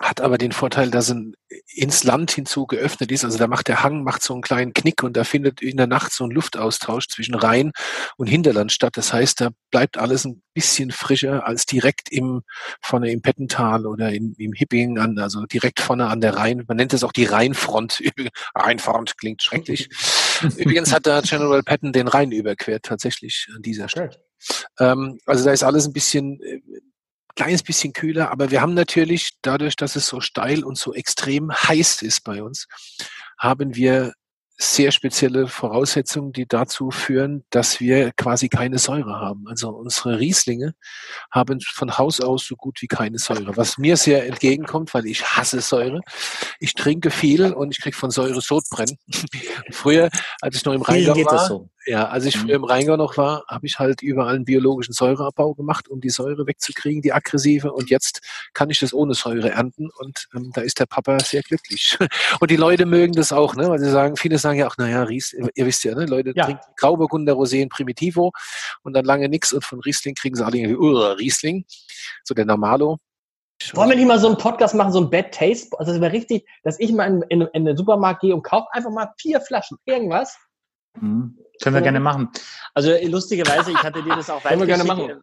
hat aber den Vorteil, dass er ins Land hinzu geöffnet ist. Also da macht der Hang macht so einen kleinen Knick und da findet in der Nacht so ein Luftaustausch zwischen Rhein und Hinterland statt. Das heißt, da bleibt alles ein bisschen frischer als direkt im vorne im Pettental oder in, im Hipping an, also direkt vorne an der Rhein. Man nennt es auch die Rheinfront. Rheinfront klingt schrecklich. Übrigens hat da General Patton den Rhein überquert, tatsächlich an dieser Stelle. Ähm, also da ist alles ein bisschen äh, kleines bisschen kühler, aber wir haben natürlich dadurch, dass es so steil und so extrem heiß ist bei uns, haben wir sehr spezielle Voraussetzungen, die dazu führen, dass wir quasi keine Säure haben. Also unsere Rieslinge haben von Haus aus so gut wie keine Säure, was mir sehr entgegenkommt, weil ich hasse Säure. Ich trinke viel und ich kriege von Säure Sodbrennen. Früher, als ich noch im Rheingau war, so. Ja, als ich früher mhm. im Rheingau noch war, habe ich halt überall einen biologischen Säureabbau gemacht, um die Säure wegzukriegen, die aggressive. Und jetzt kann ich das ohne Säure ernten und ähm, da ist der Papa sehr glücklich. Und die Leute mögen das auch, ne? weil sie sagen, viele sagen ja auch, naja, Ries, ihr wisst ja, ne? Leute ja. trinken Grauburgunder, Rosé Primitivo und dann lange nichts und von Riesling kriegen sie alle irgendwie, uh, Riesling, so der Normalo. Wollen wir nicht mal so einen Podcast machen, so ein Bad Taste? Also das wäre richtig, dass ich mal in, in, in den Supermarkt gehe und kaufe einfach mal vier Flaschen irgendwas Mhm. Können wir gerne machen. Also lustigerweise, ich hatte dir das auch Können wir gerne machen.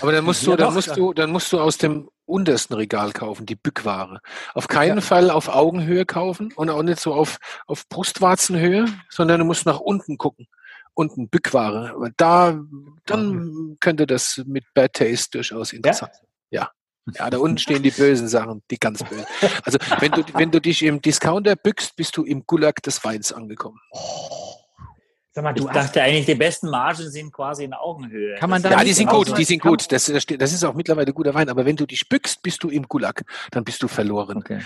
Aber dann musst du, dann musst du, dann musst du aus dem untersten Regal kaufen, die Bückware. Auf keinen ja. Fall auf Augenhöhe kaufen und auch nicht so auf, auf Brustwarzenhöhe, sondern du musst nach unten gucken. Unten Bückware. Aber da, dann okay. könnte das mit Bad Taste durchaus interessant sein. Ja. ja. Ja, da unten stehen die bösen Sachen, die ganz bösen. Also, wenn du, wenn du dich im Discounter bückst, bist du im Gulag des Weins angekommen. Oh. Sag mal, du ich dachte eigentlich, die besten Margen sind quasi in Augenhöhe. Kann man da ja, die sind gut, die sind gut. Das, das ist auch mittlerweile guter Wein. Aber wenn du dich bückst, bist du im Gulag. Dann bist du verloren. Okay.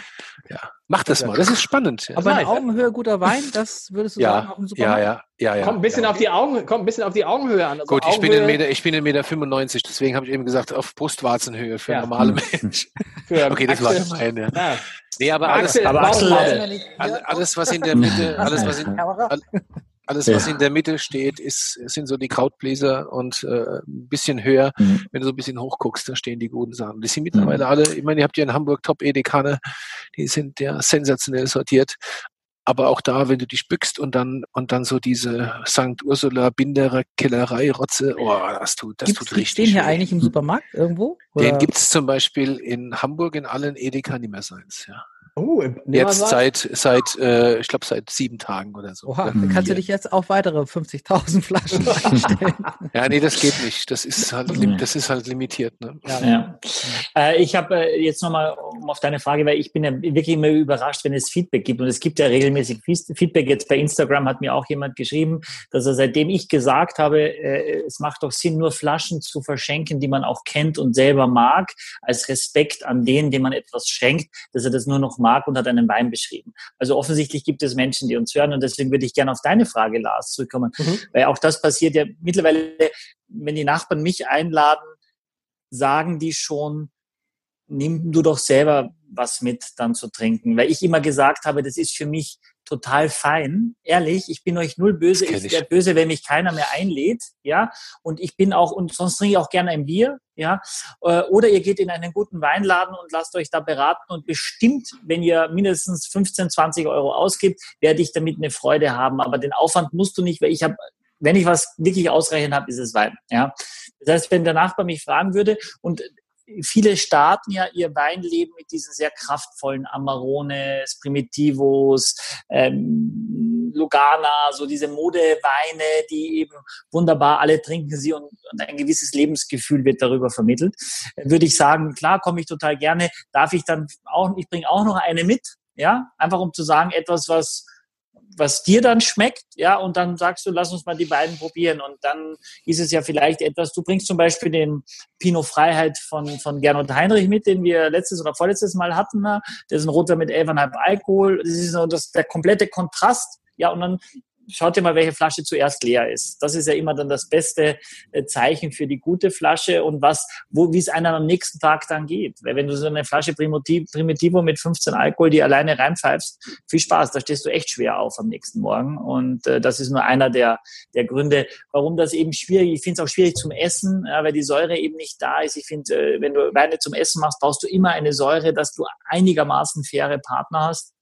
Ja. Mach das mal. Das ist spannend. Ja. Aber in Augenhöhe guter Wein, das würdest du ja, sagen, auch Supermarkt? Ja, ja, ja, ja. Kommt ein bisschen ja. auf die Augen, kommt ein bisschen auf die Augenhöhe an. Also gut, ich bin in Meter, ich bin in Meter 95. Deswegen habe ich eben gesagt, auf Brustwarzenhöhe für normale Menschen. okay, das war gemein, ja. ja. Nee, aber alles, aber Axel, alles, was in der Mitte, alles, was in, alles, was ja. in der Mitte steht, ist, sind so die Krautbläser und äh, ein bisschen höher. Mhm. Wenn du so ein bisschen hochguckst, da stehen die guten Sachen. Die sind mittlerweile mhm. alle, ich meine, ihr habt ja in Hamburg Top-Edekane, die sind ja sensationell sortiert. Aber auch da, wenn du dich bückst und dann und dann so diese St. Ursula Binderer Kellerei Rotze, oh, das tut, das gibt's, tut richtig. Den hier eigentlich im Supermarkt irgendwo? Oder? Den gibt's zum Beispiel in Hamburg in allen Edeka seins, ja. Oh, jetzt seit, seit äh, ich glaube, seit sieben Tagen oder so. Oha, dann kannst du dich jetzt auf weitere 50.000 Flaschen einstellen. ja, nee, das geht nicht. Das ist halt, das ist halt limitiert. Ne? Ja. ja. Äh, ich habe äh, jetzt nochmal um auf deine Frage, weil ich bin ja wirklich immer überrascht, wenn es Feedback gibt. Und es gibt ja regelmäßig Feedback. Jetzt bei Instagram hat mir auch jemand geschrieben, dass er seitdem ich gesagt habe, äh, es macht doch Sinn, nur Flaschen zu verschenken, die man auch kennt und selber mag, als Respekt an denen, dem man etwas schenkt, dass er das nur noch mag und hat einen Wein beschrieben. Also offensichtlich gibt es Menschen, die uns hören und deswegen würde ich gerne auf deine Frage, Lars, zurückkommen, mhm. weil auch das passiert ja mittlerweile, wenn die Nachbarn mich einladen, sagen die schon, nimm du doch selber was mit dann zu trinken, weil ich immer gesagt habe, das ist für mich total fein. Ehrlich, ich bin euch null böse. Ich werde böse, wenn mich keiner mehr einlädt, ja. Und ich bin auch, und sonst trinke ich auch gerne ein Bier, ja. Äh, oder ihr geht in einen guten Weinladen und lasst euch da beraten und bestimmt, wenn ihr mindestens 15, 20 Euro ausgibt, werde ich damit eine Freude haben. Aber den Aufwand musst du nicht, weil ich habe wenn ich was wirklich ausreichend habe, ist es Wein. Ja? Das heißt, wenn der Nachbar mich fragen würde, und viele starten ja ihr Weinleben mit diesen sehr kraftvollen Amarones, Primitivos, ähm, Lugana, so diese Modeweine, die eben wunderbar, alle trinken sie und, und ein gewisses Lebensgefühl wird darüber vermittelt. Würde ich sagen, klar, komme ich total gerne. Darf ich dann auch, ich bringe auch noch eine mit, ja, einfach um zu sagen, etwas, was was dir dann schmeckt, ja, und dann sagst du, lass uns mal die beiden probieren. Und dann ist es ja vielleicht etwas, du bringst zum Beispiel den Pinot Freiheit von, von Gernot Heinrich mit, den wir letztes oder vorletztes Mal hatten. Ne? Der ist ein roter mit 11,5 Alkohol. Das ist so das, der komplette Kontrast. Ja, und dann schaut dir mal, welche Flasche zuerst leer ist. Das ist ja immer dann das beste äh, Zeichen für die gute Flasche und was, wo, wie es einem am nächsten Tag dann geht. Weil wenn du so eine Flasche Primitivo mit 15 Alkohol, die alleine reinpfeifst, viel Spaß, da stehst du echt schwer auf am nächsten Morgen. Und äh, das ist nur einer der, der Gründe, warum das eben schwierig, ich finde es auch schwierig zum Essen, ja, weil die Säure eben nicht da ist. Ich finde, äh, wenn du Weine zum Essen machst, brauchst du immer eine Säure, dass du einigermaßen faire Partner hast.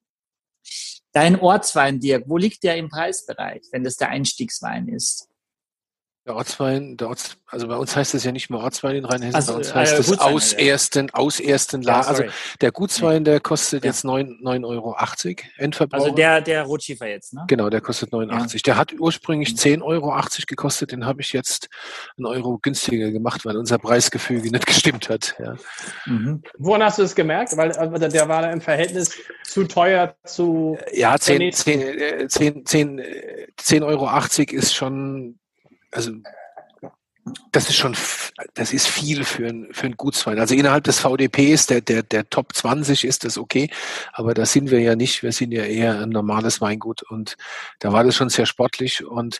Dein Ortswein, Dirk, wo liegt der im Preisbereich, wenn das der Einstiegswein ist? Der Ortswein, der Orts, also bei uns heißt es ja nicht mehr Ortswein in Rheinhessen, also, bei uns heißt es aus ja. ersten, aus ersten ja, Also der Gutswein, der kostet ja. jetzt 9,80 Euro Endverbrauch. Also der, der Rotschiefer jetzt, ne? Genau, der kostet 89. Der hat ursprünglich 10,80 Euro gekostet, den habe ich jetzt einen Euro günstiger gemacht, weil unser Preisgefüge nicht gestimmt hat. Ja. Mhm. Woran hast du es gemerkt? Weil also der war da im Verhältnis zu teuer zu. Ja, 10, 10, 10, 10, 10 Euro ist schon also das ist schon, das ist viel für ein, für ein Gutswein. Also innerhalb des VDPs, der, der, der Top 20 ist das okay, aber da sind wir ja nicht. Wir sind ja eher ein normales Weingut und da war das schon sehr sportlich und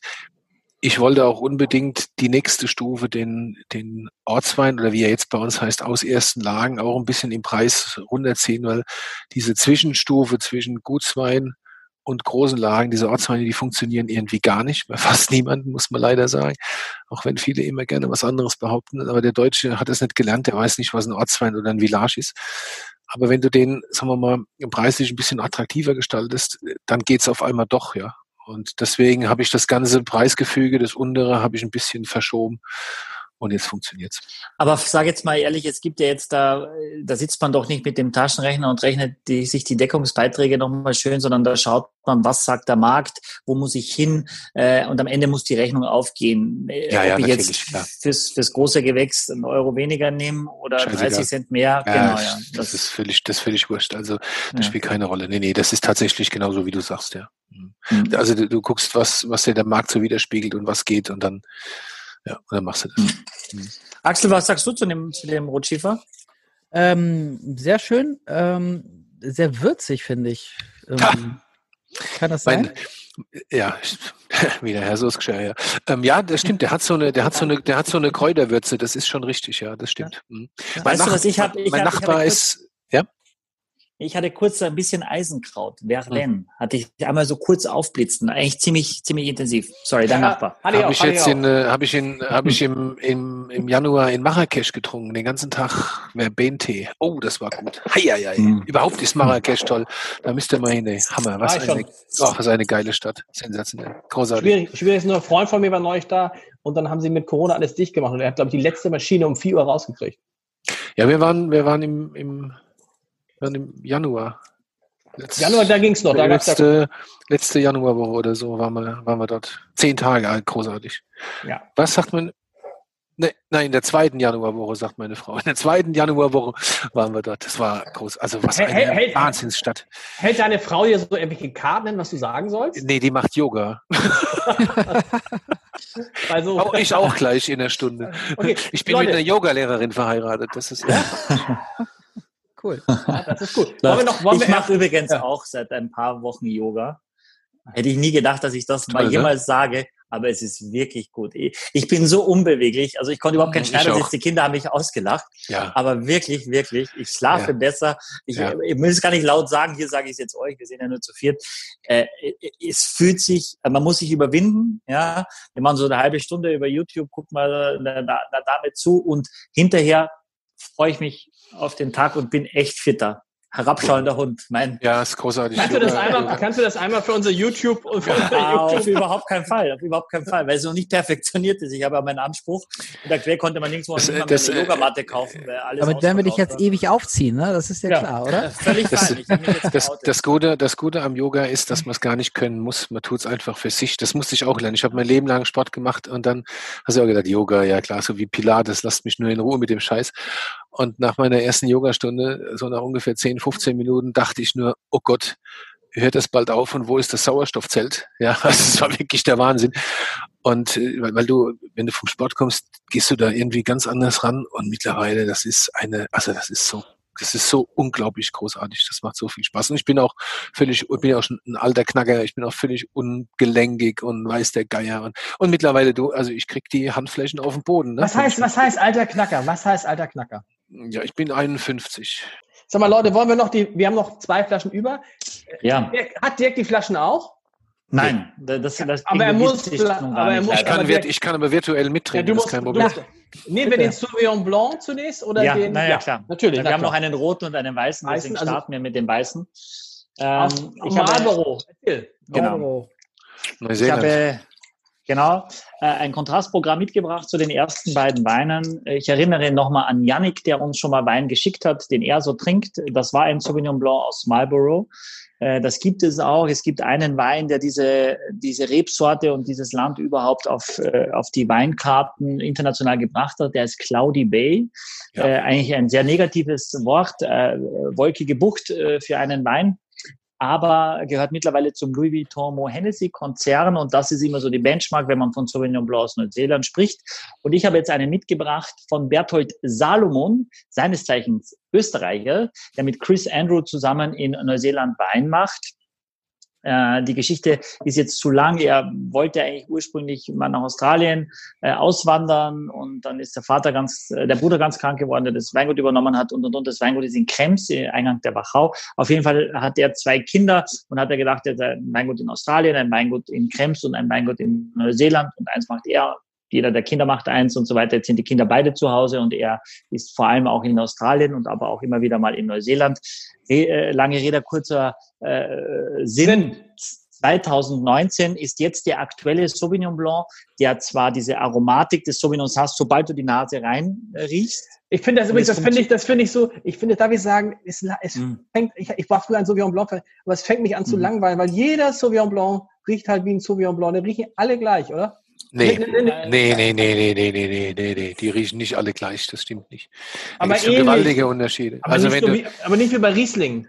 ich wollte auch unbedingt die nächste Stufe, den, den Ortswein oder wie er jetzt bei uns heißt, aus ersten Lagen auch ein bisschen im Preis runterziehen, weil diese Zwischenstufe zwischen Gutswein und großen Lagen, diese Ortsweine, die funktionieren irgendwie gar nicht, bei fast niemanden, muss man leider sagen. Auch wenn viele immer gerne was anderes behaupten. Aber der Deutsche hat es nicht gelernt, der weiß nicht, was ein Ortswein oder ein Village ist. Aber wenn du den, sagen wir mal, preislich ein bisschen attraktiver gestaltest, dann geht's auf einmal doch, ja. Und deswegen habe ich das ganze Preisgefüge, das untere, habe ich ein bisschen verschoben und jetzt funktioniert's. Aber sag jetzt mal ehrlich, es gibt ja jetzt da, da sitzt man doch nicht mit dem Taschenrechner und rechnet die, sich die Deckungsbeiträge nochmal schön, sondern da schaut man, was sagt der Markt, wo muss ich hin äh, und am Ende muss die Rechnung aufgehen. Äh, ja, ja, Ob ich jetzt. Fürs, fürs große Gewächs einen Euro weniger nehme oder Scheißegal. 30 Cent mehr. Ja, genau, ja. Das, das, ist völlig, das ist völlig wurscht. Also das ja. spielt keine Rolle. Nee, nee, das ist tatsächlich genauso, wie du sagst, ja. Mhm. Also du, du, guckst, was, was dir der Markt so widerspiegelt und was geht und dann, ja, und dann machst du das. Mhm. Axel, was sagst du zu dem, zu dem Rotschiefer? Ähm, sehr schön, ähm, sehr würzig, finde ich. Ähm, kann das sein? Mein, ja, wie der Herr Soskschär, ja. Ähm, ja, das stimmt. Der hat so eine, der hat so eine, der hat so eine Kräuterwürze. Das ist schon richtig, ja, das stimmt. Mhm. Weißt mein du, was ich habe? Mein hab, Nachbar ist, ja. Ich hatte kurz ein bisschen Eisenkraut, Verlaine, hm. hatte ich einmal so kurz aufblitzen, eigentlich ziemlich, ziemlich intensiv. Sorry, dein ja, Nachbar. Habe ich jetzt in, äh, habe ich in, habe ich im, im, im Januar in Marrakesch getrunken, den ganzen Tag Verbentee. Oh, das war gut. Heieiei. Hm. Überhaupt ist Marrakesch toll. Da müsst ihr mal hin, ey. Hammer. Was eine, oh, was eine geile Stadt. Sensationell. Großartig. Schwierig, schwierig ist nur, ein Freund von mir war neulich da und dann haben sie mit Corona alles dicht gemacht und er hat, glaube ich, die letzte Maschine um 4 Uhr rausgekriegt. Ja, wir waren, wir waren im, im dann im Januar. Letzt, Januar, da ging es noch. Da letzte, letzte Januarwoche oder so waren wir, waren wir dort. Zehn Tage alt, großartig. Ja. Was sagt man? Ne, nein, in der zweiten Januarwoche, sagt meine Frau. In der zweiten Januarwoche waren wir dort. Das war groß. Also was eine hält, Wahnsinnsstadt. Hält deine Frau dir so irgendwelche Karten, was du sagen sollst? Nee, die macht Yoga. also, auch ich auch gleich in der Stunde. Okay, ich bin Leute. mit einer Yogalehrerin verheiratet. Das ist ja. Cool. Ja, das ist gut. Noch, ich mache übrigens ja. auch seit ein paar Wochen Yoga. Hätte ich nie gedacht, dass ich das Toll, mal ne? jemals ne? sage, aber es ist wirklich gut. Ich bin so unbeweglich, also ich konnte überhaupt keinen Schneider Die Kinder haben mich ausgelacht. Ja. Aber wirklich, wirklich, ich schlafe ja. besser. Ich, ja. ich will es gar nicht laut sagen, hier sage ich es jetzt euch, wir sind ja nur zu viert. Äh, es fühlt sich, man muss sich überwinden, ja. Wir machen so eine halbe Stunde über YouTube, guckt mal da, da, damit zu und hinterher freue ich mich auf den Tag und bin echt fitter. Herabschauender Hund. Mein ja, ist großartig. Kannst du das einmal, kannst du das einmal für unser YouTube und für ja, unser YouTube? Auf überhaupt keinen Fall, auf überhaupt keinen Fall, weil es noch nicht perfektioniert ist. Ich habe ja meinen Anspruch. In der Quelle konnte man nirgendwo das, eine das, Yogamatte kaufen. aber dann würde ich jetzt ewig aufziehen, ne? Das ist ja, ja klar, oder? Völlig das, das, das, Gute, das Gute am Yoga ist, dass man es gar nicht können muss. Man tut es einfach für sich. Das musste ich auch lernen. Ich habe mein Leben lang Sport gemacht und dann hast du auch gedacht, Yoga, ja klar, so wie Pilates, lasst mich nur in Ruhe mit dem Scheiß. Und nach meiner ersten Yogastunde, so nach ungefähr 10, 15 Minuten, dachte ich nur, oh Gott, hört das bald auf und wo ist das Sauerstoffzelt? Ja, also es war wirklich der Wahnsinn. Und äh, weil, du, wenn du vom Sport kommst, gehst du da irgendwie ganz anders ran und mittlerweile, das ist eine, also das ist so das ist so unglaublich großartig. Das macht so viel Spaß. Und ich bin auch völlig, bin auch schon ein alter Knacker. Ich bin auch völlig ungelenkig und weiß der Geier. Und, und mittlerweile du, also ich krieg die Handflächen auf den Boden. Ne? Was heißt, was heißt alter Knacker? Was heißt alter Knacker? Ja, ich bin 51. Sag mal, Leute, wollen wir noch die, wir haben noch zwei Flaschen über. Ja. Hat Dirk die Flaschen auch? Nein, das, das aber er muss, aber er muss ich, kann, aber ich kann aber virtuell mittrinken, ja, das ist kein Problem. Musst, nehmen wir den Sauvignon Blanc zunächst oder ja, den? Na ja, klar. Natürlich. Wir haben noch einen roten und einen weißen, deswegen also, starten wir mit dem weißen. Ähm, ich Marlboro. Habe, genau. Ich habe Genau, äh, ein Kontrastprogramm mitgebracht zu den ersten beiden Weinen. Ich erinnere nochmal an Yannick, der uns schon mal Wein geschickt hat, den er so trinkt. Das war ein Sauvignon Blanc aus Marlborough. Äh, das gibt es auch. Es gibt einen Wein, der diese, diese Rebsorte und dieses Land überhaupt auf, äh, auf die Weinkarten international gebracht hat. Der ist Cloudy Bay. Ja. Äh, eigentlich ein sehr negatives Wort, äh, wolkige Bucht äh, für einen Wein aber gehört mittlerweile zum Louis Vuitton Mo Hennessy Konzern und das ist immer so die Benchmark, wenn man von Sauvignon Blanc aus Neuseeland spricht. Und ich habe jetzt einen mitgebracht von Berthold Salomon, seines Zeichens Österreicher, der mit Chris Andrew zusammen in Neuseeland Wein macht. Äh, die Geschichte ist jetzt zu lang. Er wollte eigentlich ursprünglich mal nach Australien äh, auswandern und dann ist der Vater ganz, äh, der Bruder ganz krank geworden, der das Weingut übernommen hat und und und. Das Weingut ist in Krems, Eingang der Wachau. Auf jeden Fall hat er zwei Kinder und hat er gedacht, er hat ein Weingut in Australien, ein Weingut in Krems und ein Weingut in Neuseeland und eins macht er jeder der Kinder macht eins und so weiter. Jetzt sind die Kinder beide zu Hause und er ist vor allem auch in Australien und aber auch immer wieder mal in Neuseeland. Äh, lange Rede, kurzer äh, Sinn. 2019 ist jetzt der aktuelle Sauvignon Blanc, der zwar diese Aromatik des Sauvignons hast, sobald du die Nase rein riechst. Ich finde das übrigens, das finde ich, das finde ich so, ich finde, darf ich sagen, es, es mm. fängt, ich, ich war früher ein Sauvignon Blanc, aber es fängt mich an zu mm. langweilen, weil jeder Sauvignon Blanc riecht halt wie ein Sauvignon Blanc, die riechen alle gleich, oder? Nee, nee, nee, nee, nee, nee, nee, nee, nee, nee, die riechen nicht alle gleich, das stimmt nicht. Da aber ähnlich, gewaltige Unterschiede. Aber, also nicht so wie, aber nicht wie bei Riesling.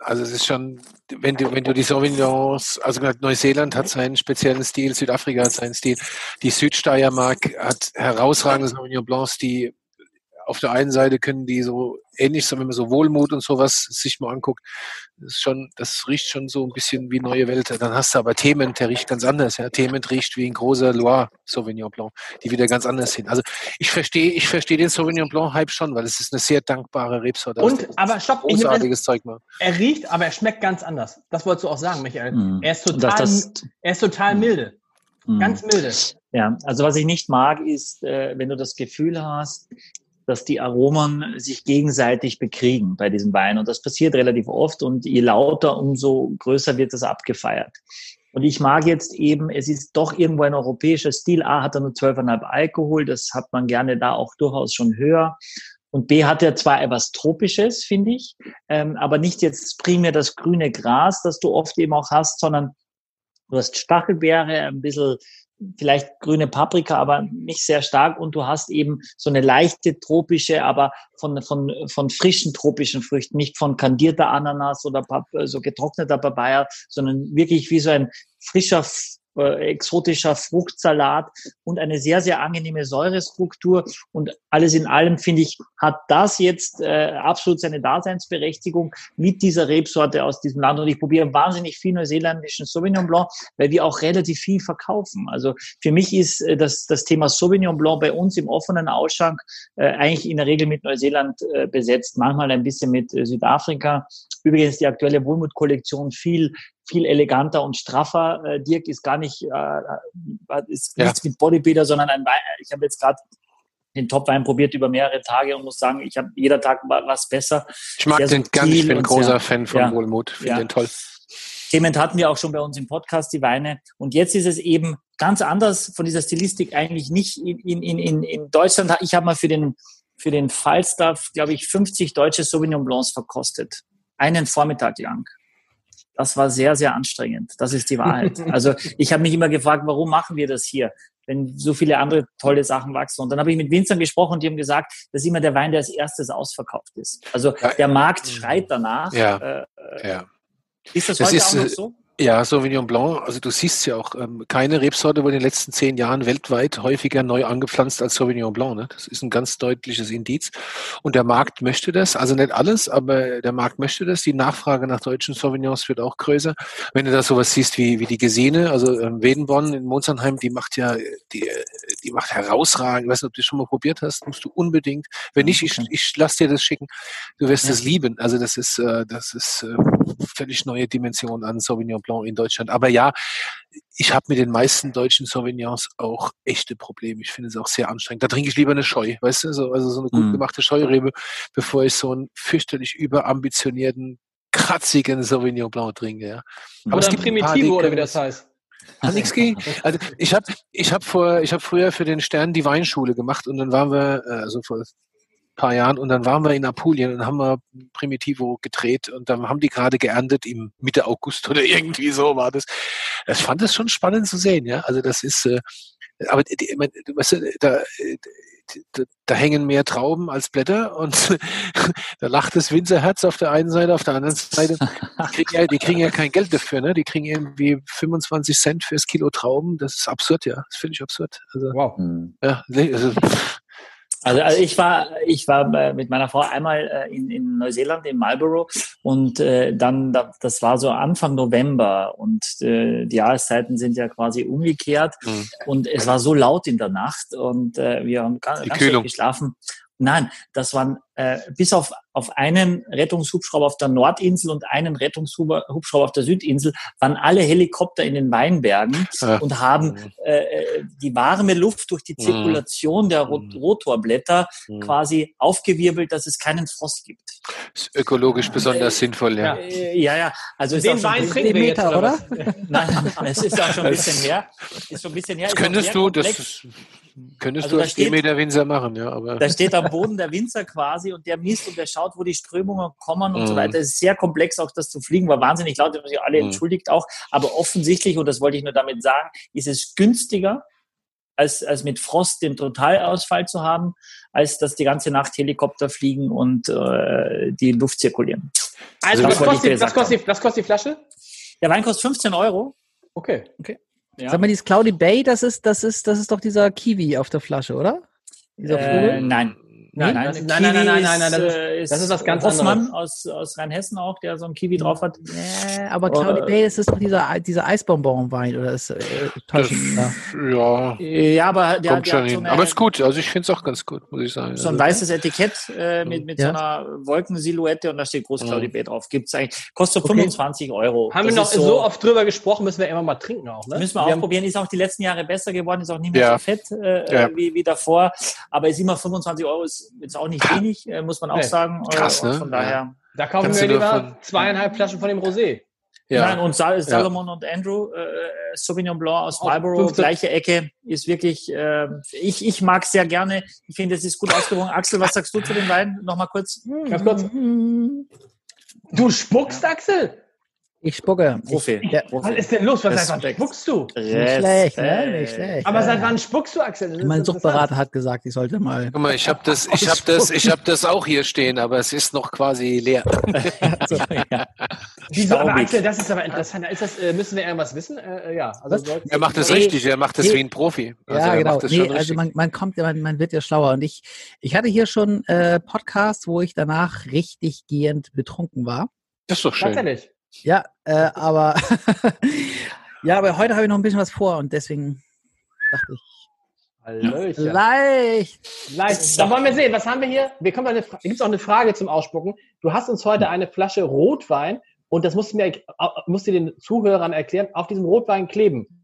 Also es ist schon, wenn du, wenn du die Sauvignons, also Neuseeland hat seinen speziellen Stil, Südafrika hat seinen Stil, die Südsteiermark hat herausragende Sauvignon Blancs, die auf der einen Seite können die so ähnlich sein, wenn man so Wohlmut und sowas sich mal anguckt. Das ist schon, das riecht schon so ein bisschen wie neue Welt. Dann hast du aber Themen, der riecht ganz anders. Ja. Themen riecht wie ein großer Loire Sauvignon Blanc, die wieder ganz anders sind. Also ich verstehe, ich verstehe den Sauvignon Blanc Hype schon, weil es ist eine sehr dankbare Rebsorte. Und, aber stopp, großartiges Zeug mal. Er riecht, aber er schmeckt ganz anders. Das wolltest du auch sagen, Michael. Mm. Er ist total, das, das, er ist total mm. milde. Mm. Ganz milde. Ja, also was ich nicht mag, ist, äh, wenn du das Gefühl hast, dass die Aromen sich gegenseitig bekriegen bei diesem Wein. Und das passiert relativ oft und je lauter, umso größer wird das abgefeiert. Und ich mag jetzt eben, es ist doch irgendwo ein europäischer Stil. A hat er nur 12,5 Alkohol, das hat man gerne da auch durchaus schon höher. Und B hat er zwar etwas Tropisches, finde ich, ähm, aber nicht jetzt primär das grüne Gras, das du oft eben auch hast, sondern du hast Stachelbeere, ein bisschen vielleicht grüne Paprika, aber nicht sehr stark. Und du hast eben so eine leichte tropische, aber von, von, von frischen tropischen Früchten, nicht von kandierter Ananas oder so getrockneter Papaya, sondern wirklich wie so ein frischer äh, exotischer Fruchtsalat und eine sehr, sehr angenehme Säurestruktur. Und alles in allem, finde ich, hat das jetzt äh, absolut seine Daseinsberechtigung mit dieser Rebsorte aus diesem Land. Und ich probiere wahnsinnig viel neuseeländischen Sauvignon Blanc, weil wir auch relativ viel verkaufen. Also für mich ist äh, das, das Thema Sauvignon Blanc bei uns im offenen Ausschank äh, eigentlich in der Regel mit Neuseeland äh, besetzt, manchmal ein bisschen mit äh, Südafrika. Übrigens die aktuelle Wohlmut-Kollektion viel viel eleganter und straffer. Äh, Dirk ist gar nicht, äh, ist ja. nichts mit Bodybuilder, sondern ein Wein. Ich habe jetzt gerade den Topwein probiert über mehrere Tage und muss sagen, ich habe jeder Tag was besser. Ich mag den ganz, ich bin ein großer sehr, Fan von ja, Wohlmut, finde ja. den toll. Clement hatten wir auch schon bei uns im Podcast, die Weine. Und jetzt ist es eben ganz anders von dieser Stilistik eigentlich nicht in, in, in, in Deutschland. Ich habe mal für den, für den Falstaff, glaube ich, 50 deutsche Sauvignon Blancs verkostet. Einen Vormittag lang. Das war sehr, sehr anstrengend. Das ist die Wahrheit. Also ich habe mich immer gefragt, warum machen wir das hier, wenn so viele andere tolle Sachen wachsen. Und dann habe ich mit Winzern gesprochen und die haben gesagt, das ist immer der Wein, der als erstes ausverkauft ist. Also der Markt schreit danach. Ja. Äh, ja. Ist das, das heute ist, auch noch so? Ja, Sauvignon Blanc, also du siehst ja auch, ähm, keine Rebsorte wurde in den letzten zehn Jahren weltweit häufiger neu angepflanzt als Sauvignon Blanc. Ne? Das ist ein ganz deutliches Indiz. Und der Markt möchte das, also nicht alles, aber der Markt möchte das. Die Nachfrage nach deutschen Sauvignons wird auch größer. Wenn du da sowas siehst wie, wie die Gesine, also ähm, Wedenborn in Monsanheim, die macht ja, die, die macht herausragend. Ich weiß nicht, ob du das schon mal probiert hast, musst du unbedingt. Wenn nicht, ich, ich lass dir das schicken. Du wirst es ja. lieben. Also das ist, äh, das ist äh, völlig neue Dimension an Sauvignon Blanc in Deutschland. Aber ja, ich habe mit den meisten deutschen Sauvignons auch echte Probleme. Ich finde es auch sehr anstrengend. Da trinke ich lieber eine Scheu, weißt du, so, also so eine gut mhm. gemachte Scheurebe, bevor ich so einen fürchterlich überambitionierten, kratzigen Sauvignon Blanc trinke. Ja. Aber es gibt Primitivo oder wie das heißt. Hat nichts gegen. Also ich habe ich hab vor, ich habe früher für den Stern die Weinschule gemacht und dann waren wir, äh, also vor paar Jahren und dann waren wir in Apulien und haben wir Primitivo gedreht und dann haben die gerade geerntet im Mitte August oder irgendwie so war das. Ich fand es schon spannend zu sehen, ja. Also das ist, äh, aber die, weißt du, da, da, da hängen mehr Trauben als Blätter und da lacht das Winzerherz auf der einen Seite, auf der anderen Seite, die kriegen ja, die kriegen ja kein Geld dafür, ne? Die kriegen irgendwie 25 Cent fürs Kilo Trauben. Das ist absurd, ja. Das finde ich absurd. Also, wow. Ja, also, also, also ich war, ich war äh, mit meiner Frau einmal äh, in, in Neuseeland, in Marlborough und äh, dann, das war so Anfang November und äh, die Jahreszeiten sind ja quasi umgekehrt mhm. und es war so laut in der Nacht und äh, wir haben ganz, ganz schlecht geschlafen. Nein, das waren äh, bis auf, auf einen Rettungshubschrauber auf der Nordinsel und einen Rettungshubschrauber auf der Südinsel waren alle Helikopter in den Weinbergen ja. und haben äh, äh die warme Luft durch die mhm. Zirkulation der Rot mhm. Rotorblätter mhm. quasi aufgewirbelt, dass es keinen Frost gibt. Ist ökologisch besonders äh, sinnvoll, ja. Äh, ja, ja. Also den Wein trinken wir jetzt, oder? Nein, es ist auch schon ein bisschen her. Ist schon ein bisschen her. Das könntest du, das ist, Könntest also du als Demeter Winzer machen, ja. Aber. Da steht am Boden der Winzer quasi und der misst und der schaut, wo die Strömungen kommen und mm. so mhm. weiter. Es ist sehr komplex, auch das zu fliegen, war wahnsinnig laut, haben sich alle mm. entschuldigt auch. Aber offensichtlich, und das wollte ich nur damit sagen, ist es günstiger, als, als mit Frost den Totalausfall zu haben, als dass die ganze Nacht Helikopter fliegen und äh, die Luft zirkulieren. Also, Das was, kostet, was, kostet, die- was kostet die Flasche? Der Wein kostet 15 Euro. Okay. Ja. Sag mal, dieses Cloudy Bay, das ist, das ist, das ist doch dieser Kiwi auf der Flasche, oder? Dieser Äh, nein. Nein, Nein, nein, nein, nein, nein, nein, nein, das ist- äh, das ist was ganz Hoffmann anderes. aus, aus Rheinhessen auch, der so ein Kiwi drauf hat. Ja, aber Cloudy Äh, Bay, das ist doch dieser, dieser Eisbonbonwein, oder ist äh, Das, täuschend, ja. ja, Ja, aber der, kommt der schon hat so hin. eine, Aber ist gut. Also ich finde es auch ganz gut, muss ich sagen. so ein Also, weißes Etikett äh, mit, mit Ja. so einer Wolkensilhouette und da steht groß. Claudi Bay drauf. Gibt's eigentlich, kostet so Okay. 25 Euro. Haben Das wir noch ist so, oft drüber gesprochen, müssen wir immer mal trinken auch, ne? Müssen wir, haben- ausprobieren. Ist auch die letzten Jahre besser geworden, ist auch nicht mehr Ja. so fett äh, Ja. äh, wie, wie davor. Aber ist immer 25 Euro, ist jetzt auch nicht wenig, äh, muss man auch Nee. sagen. Äh, Krass, ne? Von daher. Da kaufen Kannst wir lieber zweieinhalb Flaschen von dem Rosé. ja. Nein, und Sal Salomon und Andrew, äh, Sauvignon Blanc aus Auch Marlboro, 15. gleiche Ecke, ist wirklich, äh, ich, ich mag sehr gerne. Ich finde, es ist gut ausgewogen. Axel, was sagst du zu den Weinen? Nochmal kurz. Ganz kurz. Du spuckst, Axel? Ich spucke. Profi. Ich, ja, Was ist denn los? Was, seit wann spuckst du? nicht schlecht, ne? Nicht schlecht. Aber ja. seit wann spuckst du, Axel? Mein. Suchtberater hat gesagt, ich sollte mal. Guck mal, ich habe das, ich habe das, ich habe das auch hier stehen, aber es ist noch quasi leer. So. ja. Wieso, aber. Axel, das ist aber interessant. Ist das, äh, müssen wir irgendwas wissen? Äh, äh, ja, also Er macht das Nee. richtig, er macht das Nee. wie ein Profi. Also ja, er genau. macht das Nee, also man, man kommt, ja- man, man wird ja schlauer. Und ich, ich hatte hier schon äh, Podcasts, wo ich danach richtig gehend betrunken war. das ist doch schön. Tatsächlich. Ja, äh, aber ja, aber heute habe ich noch ein bisschen was vor und deswegen dachte ich, Hallöchen. vielleicht. Leicht. Dann wollen wir sehen, was haben wir hier? Wir kommen eine Fra- Gibt's auch eine Frage zum Ausspucken? Du hast uns heute eine Flasche Rotwein und das musst du mir musst du den Zuhörern erklären, auf diesem Rotwein kleben.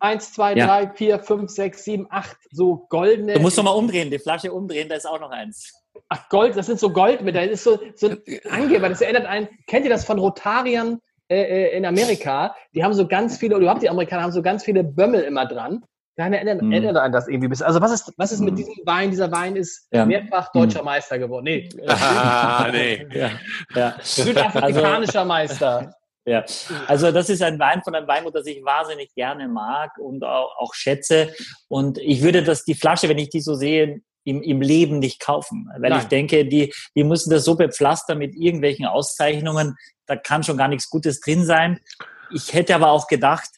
Eins, zwei, Ja. drei, vier, fünf, sechs, sieben, acht, so goldene. Du musst doch mal umdrehen, die Flasche umdrehen, da ist auch noch eins. Ach, Gold, das sind so Goldmedaillen. Das ist so, so ein Angeber. Das erinnert einen, kennt ihr das von Rotariern äh, äh, in Amerika? Die haben so ganz viele, oder überhaupt die Amerikaner haben so ganz viele Bömmel immer dran. Daran erinnert, Mhm. erinnert einen das irgendwie ein bisschen. Also was ist, was ist mit Mhm. diesem Wein? Dieser Wein ist Ja. mehrfach deutscher Meister geworden. Nee, Ah, nee. Ja, ja. südafrikanischer Meister. Ja, also das ist ein Wein von einem Weingut, das ich wahnsinnig gerne mag und auch, auch schätze. Und ich würde das, die Flasche, wenn ich die so sehe, im, im Leben nicht kaufen. Weil Nein. ich denke, die, die müssen das so bepflastern mit irgendwelchen Auszeichnungen, da kann schon gar nichts Gutes drin sein. Ich hätte aber auch gedacht,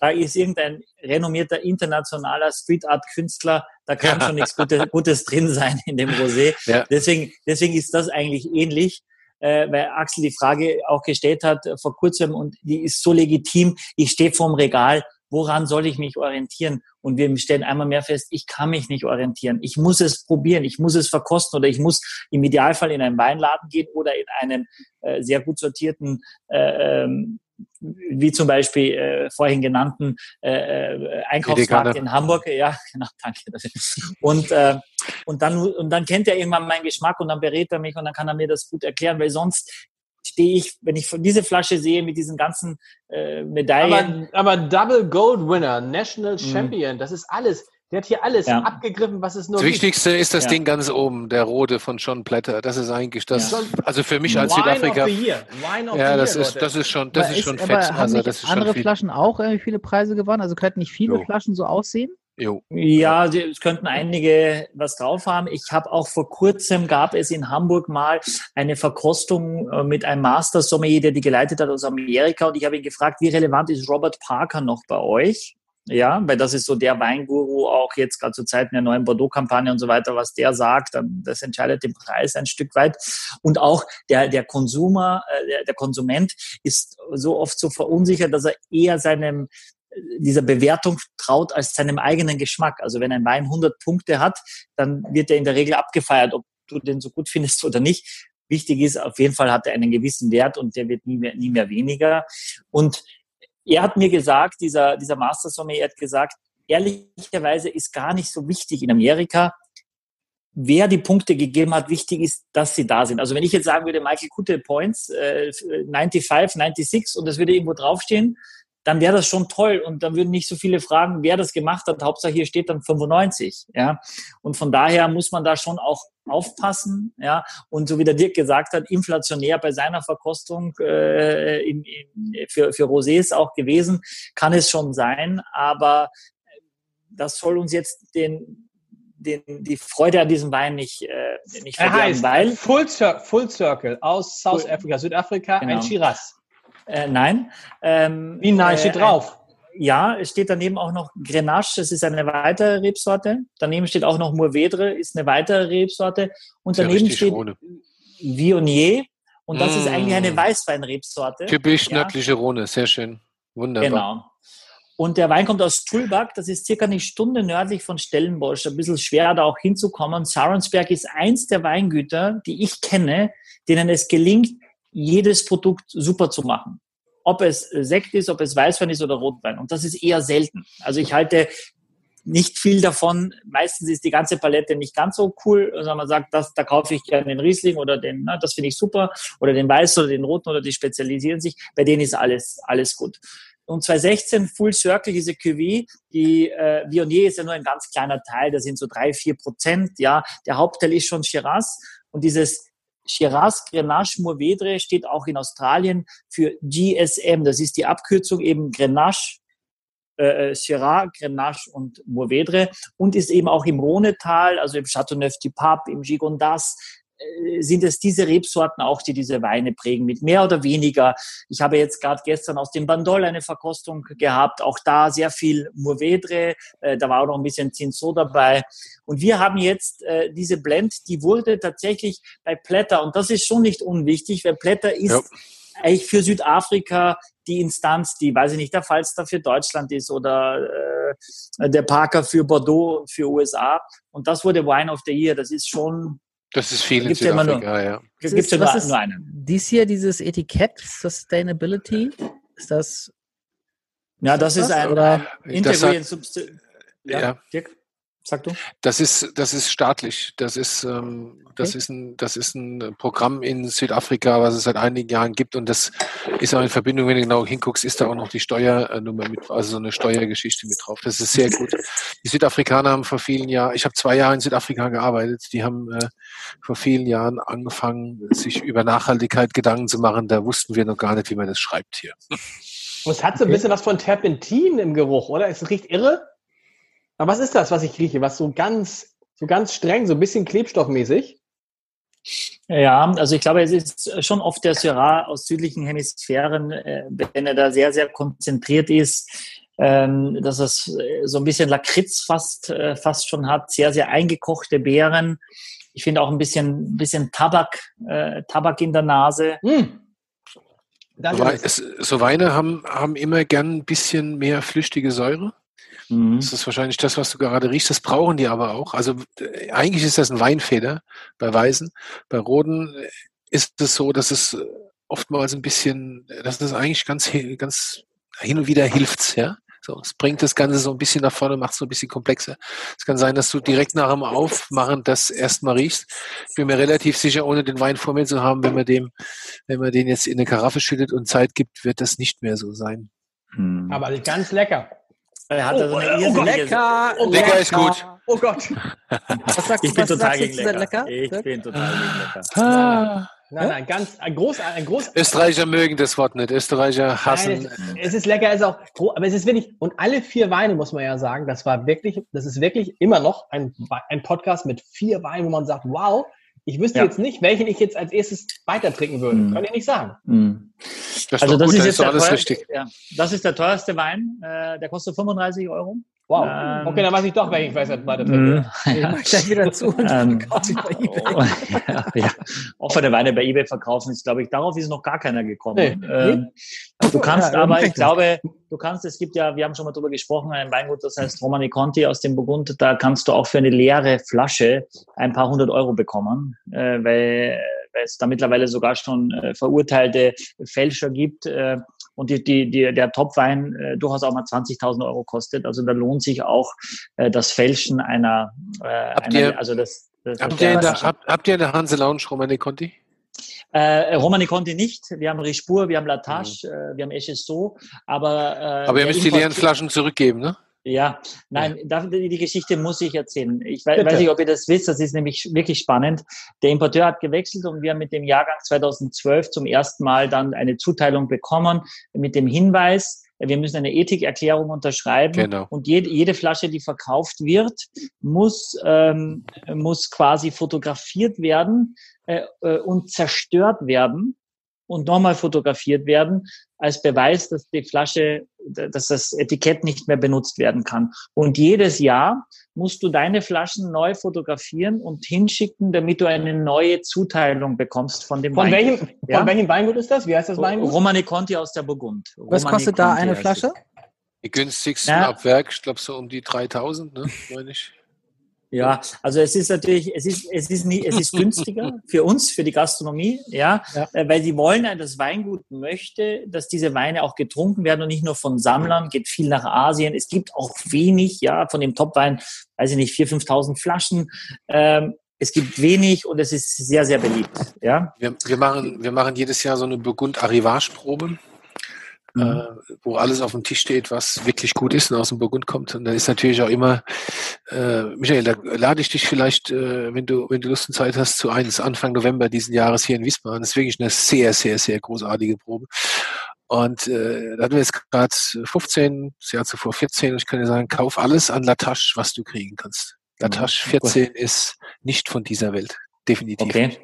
da ist irgendein renommierter internationaler Street Art Künstler, da kann schon nichts Gutes, Gutes drin sein in dem Rosé. Ja. Deswegen, deswegen ist das eigentlich ähnlich äh, weil Axel die Frage auch gestellt hat äh, vor kurzem und die ist so legitim. Ich stehe vorm Regal, woran soll ich mich orientieren? Und wir stellen einmal mehr fest, ich kann mich nicht orientieren. Ich muss es probieren, ich muss es verkosten oder ich muss im Idealfall in einen Weinladen gehen oder in einen äh, sehr gut sortierten äh, ähm, wie zum Beispiel äh, vorhin genannten äh, äh, Einkaufsmarkt Edeka, in Hamburg. Ja, genau, danke. Und, äh, und, dann, und dann kennt er irgendwann meinen Geschmack und dann berät er mich und dann kann er mir das gut erklären, weil sonst stehe ich, wenn ich diese Flasche sehe mit diesen ganzen äh, Medaillen. Aber, aber Double Gold Winner, National Champion, das ist alles. Der hat hier alles Ja. abgegriffen, was es nur Das Wichtigste ist das Ja. Ding ganz oben, der rote von John Platter. Das ist eigentlich das, Ja. also für mich gibt. als Wine Südafrika. of the Year. Wine of Ja, the das year, ist, das ist schon, das Aber ist schon aber fett. haben Also das ist andere schon. Flaschen auch irgendwie viele Preise gewonnen? Also könnten nicht viele Jo. Flaschen so aussehen? Jo. Ja, es könnten einige was drauf haben. Ich habe auch vor kurzem gab es in Hamburg mal eine Verkostung äh, mit einem Master Sommelier, der die geleitet hat aus Amerika und ich habe ihn gefragt, wie relevant ist Robert Parker noch bei euch? Ja, weil das ist so der Weinguru auch jetzt gerade zu Zeiten der neuen Bordeaux-Kampagne und so weiter, was der sagt, das entscheidet den Preis ein Stück weit. Und auch der, der Konsumer, äh, der, der Konsument ist so oft so verunsichert, dass er eher seinem dieser Bewertung traut als seinem eigenen Geschmack. Also wenn ein Wein 100 Punkte hat, dann wird er in der Regel abgefeiert, ob du den so gut findest oder nicht. Wichtig ist, auf jeden Fall hat er einen gewissen Wert und der wird nie mehr, nie mehr weniger. Und er hat mir gesagt, dieser, dieser Master Sommelier hat gesagt, ehrlicherweise ist gar nicht so wichtig in Amerika, wer die Punkte gegeben hat, wichtig ist, dass sie da sind. Also wenn ich jetzt sagen würde, Michael Kutte Points, äh, 95, 96 und das würde irgendwo draufstehen, dann wäre das schon toll und dann würden nicht so viele fragen, wer das gemacht hat. Hauptsache hier steht dann 95, ja. Und von daher muss man da schon auch aufpassen, ja. Und so wie der Dirk gesagt hat, inflationär bei seiner Verkostung äh, in, in, für, für Rosés auch gewesen, kann es schon sein, aber das soll uns jetzt den den, die Freude an diesem Wein nicht, äh, nicht Er verderben, weil Full, Cir Full Circle aus South Africa, Südafrika, ein Genau. Shiraz. Äh, nein. Ähm, Wie nein, äh, steht drauf. Ja, es steht daneben auch noch Grenache, das ist eine weitere Rebsorte. Daneben steht auch noch Mourvedre, ist eine weitere Rebsorte. Und Ist ja daneben steht Rhone. Viognier. Und das ist Mm. eigentlich eine Weißweinrebsorte. Typisch Ja. nördliche Rhone, sehr schön. Wunderbar. Genau. Und der Wein kommt aus Tulbach, das ist circa eine Stunde nördlich von Stellenbosch, ein bisschen schwer da auch hinzukommen. Sarensberg ist eins der Weingüter, die ich kenne, denen es gelingt, jedes Produkt super zu machen. Ob es Sekt ist, ob es Weißwein ist oder Rotwein. Und das ist eher selten. Also ich halte nicht viel davon. Meistens ist die ganze Palette nicht ganz so cool, sondern man sagt, das, da kaufe ich gerne den Riesling oder den, na, das finde ich super, oder den Weißen oder den Roten oder die spezialisieren sich. Bei denen ist alles, alles gut. Und 2016 Full Circle, diese Cuvée, die äh, Viognier ist ja nur ein ganz kleiner Teil, da sind so drei, vier Prozent, ja. Der Hauptteil ist schon Shiraz und dieses Shiraz Grenache Mourvedre steht auch in Australien für GSM. Das ist die Abkürzung eben Grenache, äh, äh, Shiraz, Grenache und Mourvedre und ist eben auch im Rhonetal, also im Châteauneuf-du-Pape, im Gigondas, sind es diese Rebsorten auch, die diese Weine prägen, mit mehr oder weniger. Ich habe jetzt gerade gestern aus dem Bandol eine Verkostung gehabt, auch da sehr viel Mourvedre, äh, da war auch noch ein bisschen Cinsault dabei. Und wir haben jetzt äh, diese Blend, die wurde tatsächlich bei Plätter, und das ist schon nicht unwichtig, weil Plätter ist Ja. eigentlich für Südafrika die Instanz, die, weiß ich nicht, der Falstaff für Deutschland ist oder äh, der Parker für Bordeaux, für USA. Und das wurde Wine of the Year. Das ist schon, Das ist viel in Gibt's ja immer nur- Südafrika, ja. es ist- gibt ja was nur, ist- nur einen. Dies hier, dieses Etikett, Sustainability, ist das, Ja, das ist was? ein, Oder- ein Das Integrated Substitute. Ja. Ja, Dirk, sag du. Das ist, das ist staatlich. Das ist, ähm, das Okay. ist ein, das ist ein Programm in Südafrika, was es seit einigen Jahren gibt. Und das ist auch in Verbindung, wenn du genau hinguckst, ist da auch noch die Steuernummer mit, also so eine Steuergeschichte mit drauf. Das ist sehr gut. Die Südafrikaner haben vor vielen Jahren, ich habe zwei Jahre in Südafrika gearbeitet, die haben äh, vor vielen Jahren angefangen, sich über Nachhaltigkeit Gedanken zu machen. Da wussten wir noch gar nicht, wie man das schreibt hier. Und es hat so ein bisschen was von Terpentin im Geruch, oder? Es riecht irre. Aber was ist das, was ich rieche? Was so ganz, so ganz streng, so ein bisschen klebstoffmäßig? Ja, also ich glaube, es ist schon oft der Syrah aus südlichen Hemisphären, äh, wenn er da sehr, sehr konzentriert ist, ähm, dass es äh, so ein bisschen Lakritz fast, äh, fast schon hat, sehr, sehr eingekochte Beeren. Ich finde auch ein bisschen, bisschen Tabak, Tabak in der Nase. Hm. So Weine haben, haben immer gern ein bisschen mehr flüchtige Säure. Mhm. Das ist wahrscheinlich das, was du gerade riechst. Das brauchen die aber auch. Also äh, eigentlich ist das ein Weinfeder bei Weißen. Bei Roden äh, ist es so, dass es äh, oftmals ein bisschen, dass es eigentlich ganz, ganz hin und wieder hilft, ja. So, es bringt das Ganze so ein bisschen nach vorne, macht es so ein bisschen komplexer. Es kann sein, dass du direkt nach dem Aufmachen das erstmal riechst. Ich bin mir relativ sicher, ohne den Wein vor mir zu haben, wenn man dem, wenn man den jetzt in eine Karaffe schüttet und Zeit gibt, wird das nicht mehr so sein. Mhm. Aber ganz lecker. Er hat Oh, eine oh, irrsinnige... lecker, Oh, lecker ist gut. Oh Gott. Was sagst, Ich bin was total gegen der lecker. Ich Dirk? bin total gegen lecker. Ah. Nein, nein, ganz, ein groß, ein groß. Österreicher mögen das Wort nicht. Österreicher hassen. Nein, es, es ist lecker, es ist auch, aber es ist wirklich, und alle vier Weine, muss man ja sagen, das war wirklich, das ist wirklich immer noch ein, ein Podcast mit vier Weinen, wo man sagt, wow, ich wüsste Ja. jetzt nicht, welchen ich jetzt als erstes weiter trinken würde. Mhm. Kann ich nicht sagen. Mhm. Das ist Also doch das gut, ist da jetzt doch der alles teuerste, richtig. ja, das ist der teuerste Wein. Äh, der kostet 35 Euro. Wow. Ähm, okay, dann weiß ich doch, welchen ich weiß, weiter. Ich mach gleich wieder zu und Ähm, verkaufe ich bei eBay. Ja, ja. Offene Weine bei eBay verkaufen ist, glaube ich, darauf ist noch gar keiner gekommen. Nee. Ähm, du kannst Ja, aber, ich glaube, du kannst, es gibt ja, wir haben schon mal drüber gesprochen, ein Weingut, das heißt Romani Conti aus dem Burgund, da kannst du auch für eine leere Flasche ein paar hundert Euro bekommen, äh, weil, weil es da mittlerweile sogar schon äh, verurteilte Fälscher gibt. Äh, und die, die, die, der Topwein äh, durchaus auch mal 20.000 Euro kostet. Also da lohnt sich auch äh, das Fälschen einer, äh, einer ihr- also das, das Habt ihr, in der, habt, habt ihr in der Hanse Lounge Romani Conti? Äh, Romani Conti nicht. Wir haben Rispur, wir haben Latache, äh, wir haben Echesso, aber äh, Aber ihr müsst die leeren Flaschen zurückgeben, ne? Ja, nein, darf, die, Geschichte muss ich erzählen. Ich we Bitte. weiß nicht, ob ihr das wisst, das ist nämlich wirklich spannend. Der Importeur hat gewechselt und wir haben mit dem Jahrgang 2012 zum ersten Mal dann eine Zuteilung bekommen mit dem Hinweis, wir müssen eine Ethikerklärung unterschreiben genau. und jede, jede Flasche, die verkauft wird, muss, ähm, muss quasi fotografiert werden äh, äh und zerstört werden und nochmal fotografiert werden als Beweis, dass die Flasche, dass das Etikett nicht mehr benutzt werden kann. Und jedes Jahr musst du deine Flaschen neu fotografieren und hinschicken, damit du eine neue Zuteilung bekommst von dem von Weingut. Welchem, ja? Von welchem Weingut ist das? Wie heißt das Weingut? Romane Conti aus der Burgund. Was Romani kostet da eine Flasche? Die günstigsten ja. ab Werk, ich glaube so um die 3000, ne, meine ich. Ja, also es ist natürlich, es ist, es ist nie, es ist günstiger für uns, für die Gastronomie, ja, ja. Äh, weil sie wollen, das Weingut möchte, dass diese Weine auch getrunken werden und nicht nur von Sammlern, geht viel nach Asien. Es gibt auch wenig, ja, von dem Topwein, weiß ich nicht, 4.000, 5.000 Flaschen. Ähm, es gibt wenig und es ist sehr, sehr beliebt, ja. Wir, wir machen, wir machen jedes Jahr so eine Burgund-Arrivage-Probe mhm. äh, wo alles auf dem Tisch steht, was wirklich gut ist und aus dem Burgund kommt. Und da ist natürlich auch immer, äh, Michael, da lade ich dich vielleicht, äh, wenn du, wenn du Lust und Zeit hast, zu eins Anfang November diesen Jahres hier in Wiesbaden. Das ist wirklich eine sehr, sehr, sehr großartige Probe. Und äh, da hatten wir jetzt gerade 15, das Jahr zuvor 14, und ich kann dir sagen, kauf alles an Latache, was du kriegen kannst. Latache 14 ist nicht von dieser Welt. Definitiv. Okay.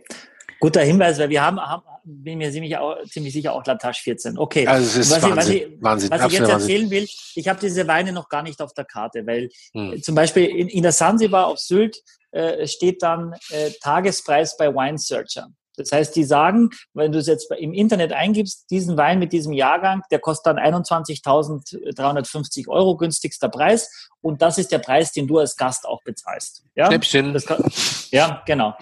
Guter Hinweis, weil wir haben, haben bin mir ziemlich, auch, ziemlich sicher auch Latache 14. Okay. Also es ist was Wahnsinn. Ich, was ich, Wahnsinn. Was ich jetzt erzählen will, ich habe diese Weine noch gar nicht auf der Karte, weil hm. zum Beispiel in, in der Sansibar auf Sylt äh, steht dann äh, Tagespreis bei Wine Searcher. Das heißt, die sagen, wenn du es jetzt im Internet eingibst, diesen Wein mit diesem Jahrgang, der kostet dann 21.350 Euro, günstigster Preis. Und das ist der Preis, den du als Gast auch bezahlst. Ja? Schnäppchen. Kann, ja, genau.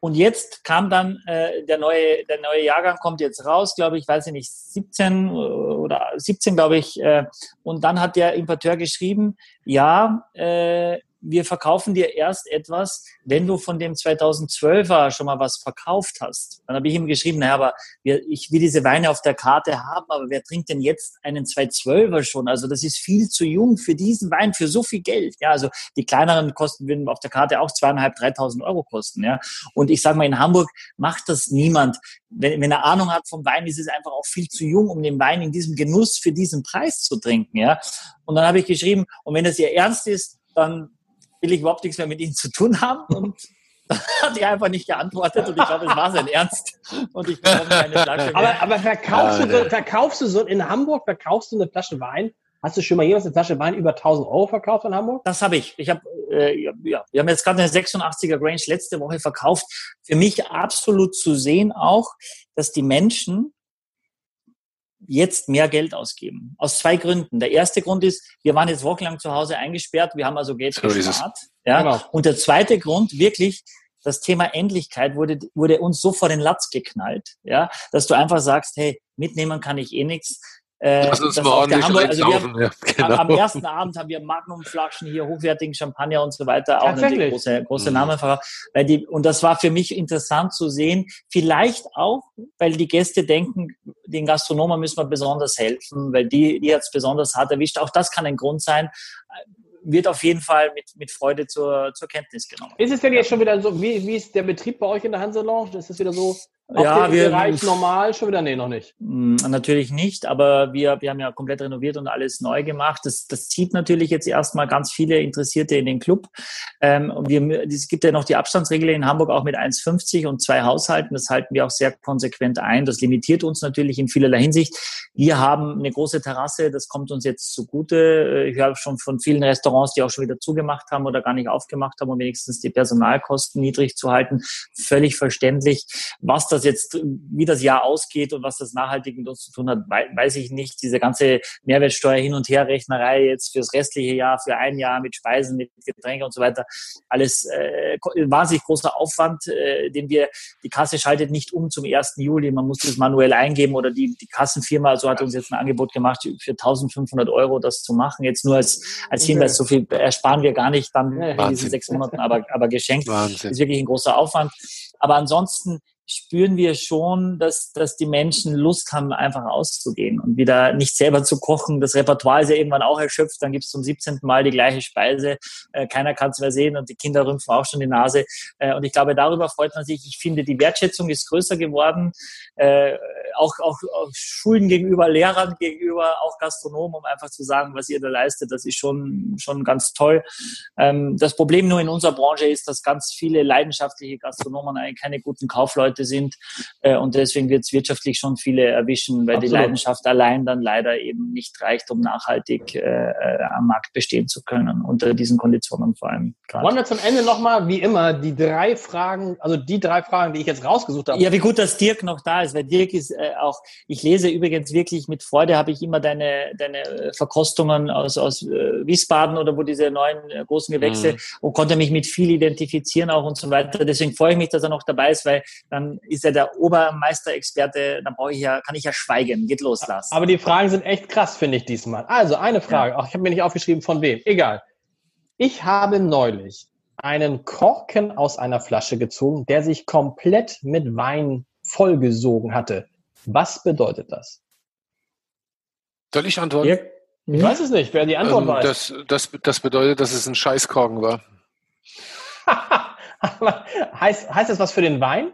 Und jetzt kam dann äh, der neue der neue Jahrgang kommt jetzt raus, glaube ich, weiß ich nicht, 17 oder 17, glaube ich. Äh, und dann hat der Importeur geschrieben, ja, äh, wir verkaufen dir erst etwas, wenn du von dem 2012er schon mal was verkauft hast. Dann habe ich ihm geschrieben, naja, aber wir, ich will diese Weine auf der Karte haben, aber wer trinkt denn jetzt einen 212er schon? Also das ist viel zu jung für diesen Wein, für so viel Geld. Ja, also die kleineren kosten würden auf der Karte auch zweieinhalb, dreitausend Euro kosten. Ja, und ich sage mal, in Hamburg macht das niemand. Wenn, wenn er Ahnung hat vom Wein, ist es einfach auch viel zu jung, um den Wein in diesem Genuss für diesen Preis zu trinken. Ja, und dann habe ich geschrieben, und wenn es ihr ernst ist, dann will ich überhaupt nichts mehr mit ihnen zu tun haben. Und hat die einfach nicht geantwortet und ich glaube, es war sein Ernst. Und ich bekomme keine Flasche mehr. Aber, aber verkaufst, du so, verkaufst du so in Hamburg, verkaufst du eine Flasche Wein? Hast du schon mal jemals eine Flasche Wein über 1000 Euro verkauft in Hamburg? Das habe ich. Ich habe, äh, ja, wir haben jetzt gerade eine 86er Grange letzte Woche verkauft. Für mich absolut zu sehen auch, dass die Menschen jetzt mehr Geld ausgeben. Aus zwei Gründen. Der erste Grund ist, wir waren jetzt wochenlang zu Hause eingesperrt, wir haben also Geld so gespart. Ja. Genau. Und der zweite Grund, wirklich, das Thema Endlichkeit wurde, wurde uns so vor den Latz geknallt, ja, dass du einfach sagst, hey, mitnehmen kann ich eh nichts. Äh, Lass uns mal ordentlich Hamburg, also haben, ja, genau. am, am, ersten Abend haben wir Magnumflaschen hier, hochwertigen Champagner und so weiter, auch eine große, große mhm. Namen. Weil die, und das war für mich interessant zu sehen, vielleicht auch, weil die Gäste denken, den Gastronomen müssen wir besonders helfen, weil die, die es besonders hart erwischt. Auch das kann ein Grund sein wird auf jeden Fall mit, mit Freude zur, zur Kenntnis genommen. Ist es denn jetzt schon wieder so, wie, wie ist der Betrieb bei euch in der Hansa Lounge? Ist es wieder so auf ja, wir, Bereich normal schon wieder? Nee, noch nicht. Hm, natürlich nicht, aber wir, wir haben ja komplett renoviert und alles neu gemacht. Das, das zieht natürlich jetzt erstmal ganz viele Interessierte in den Club. Ähm, und wir, es gibt ja noch die Abstandsregel in Hamburg auch mit 1,50 und zwei Haushalten. Das halten wir auch sehr konsequent ein. Das limitiert uns natürlich in vielerlei Hinsicht. Wir haben eine große Terrasse, das kommt uns jetzt zugute. Ich höre schon von vielen Restaurants, die auch schon wieder zugemacht haben oder gar nicht aufgemacht haben, um wenigstens die Personalkosten niedrig zu halten. Völlig verständlich. Was das das jetzt, wie das Jahr ausgeht und was das nachhaltig mit uns zu tun hat, weiß ich nicht. Diese ganze Mehrwertsteuer hin und her Rechnerei jetzt fürs restliche Jahr, für ein Jahr mit Speisen, mit Getränke und so weiter, alles äh, wahnsinnig großer Aufwand, äh, den wir, die Kasse schaltet nicht um zum 1. Juli, man muss das manuell eingeben oder die, die Kassenfirma, also hat uns jetzt ein Angebot gemacht, für 1500 Euro das zu machen. Jetzt nur als, als Hinweis, so viel ersparen wir gar nicht dann in diesen sechs Monaten, aber, aber geschenkt. Wahnsinn. ist wirklich ein großer Aufwand. Aber ansonsten spüren wir schon, dass, dass die Menschen Lust haben, einfach auszugehen und wieder nicht selber zu kochen. Das Repertoire ist ja irgendwann auch erschöpft, dann gibt es zum 17. Mal die gleiche Speise, äh, keiner kann es mehr sehen und die Kinder rümpfen auch schon die Nase. Äh, und ich glaube, darüber freut man sich. Ich finde, die Wertschätzung ist größer geworden. Äh, auch, auch, auch Schulen gegenüber, Lehrern gegenüber, auch Gastronomen, um einfach zu sagen, was ihr da leistet, das ist schon, schon ganz toll. Ähm, das Problem nur in unserer Branche ist, dass ganz viele leidenschaftliche Gastronomen eigentlich keine guten Kaufleute sind äh, und deswegen wird es wirtschaftlich schon viele erwischen, weil Absolut. die Leidenschaft allein dann leider eben nicht reicht, um nachhaltig äh, äh am Markt bestehen zu können, unter diesen Konditionen vor allem. Grad. Wollen wir zum Ende nochmal, wie immer, die drei Fragen, also die drei Fragen, die ich jetzt rausgesucht habe. Ja, wie gut, dass Dirk noch da ist, weil Dirk ist äh, auch, ich lese übrigens wirklich mit Freude, habe ich immer deine, deine Verkostungen aus, aus äh, Wiesbaden oder wo diese neuen äh, großen Gewächse mhm. und konnte mich mit viel identifizieren auch und so weiter. Deswegen freue ich mich, dass er noch dabei ist, weil dann ist er der Obermeisterexperte, dann brauche ich ja, kann ich ja schweigen. Geht los, Lars. Aber die Fragen sind echt krass, finde ich diesmal. Also eine Frage, ja. Ach, ich habe mir nicht aufgeschrieben, von wem. Egal. Ich habe neulich einen Korken aus einer Flasche gezogen, der sich komplett mit Wein vollgesogen hatte. Was bedeutet das? Soll ich antworten? Ich weiß es nicht, wer die Antwort ähm, weiß. Das, das, das bedeutet, dass es ein Scheißkorken war. heißt, heißt das was für den Wein?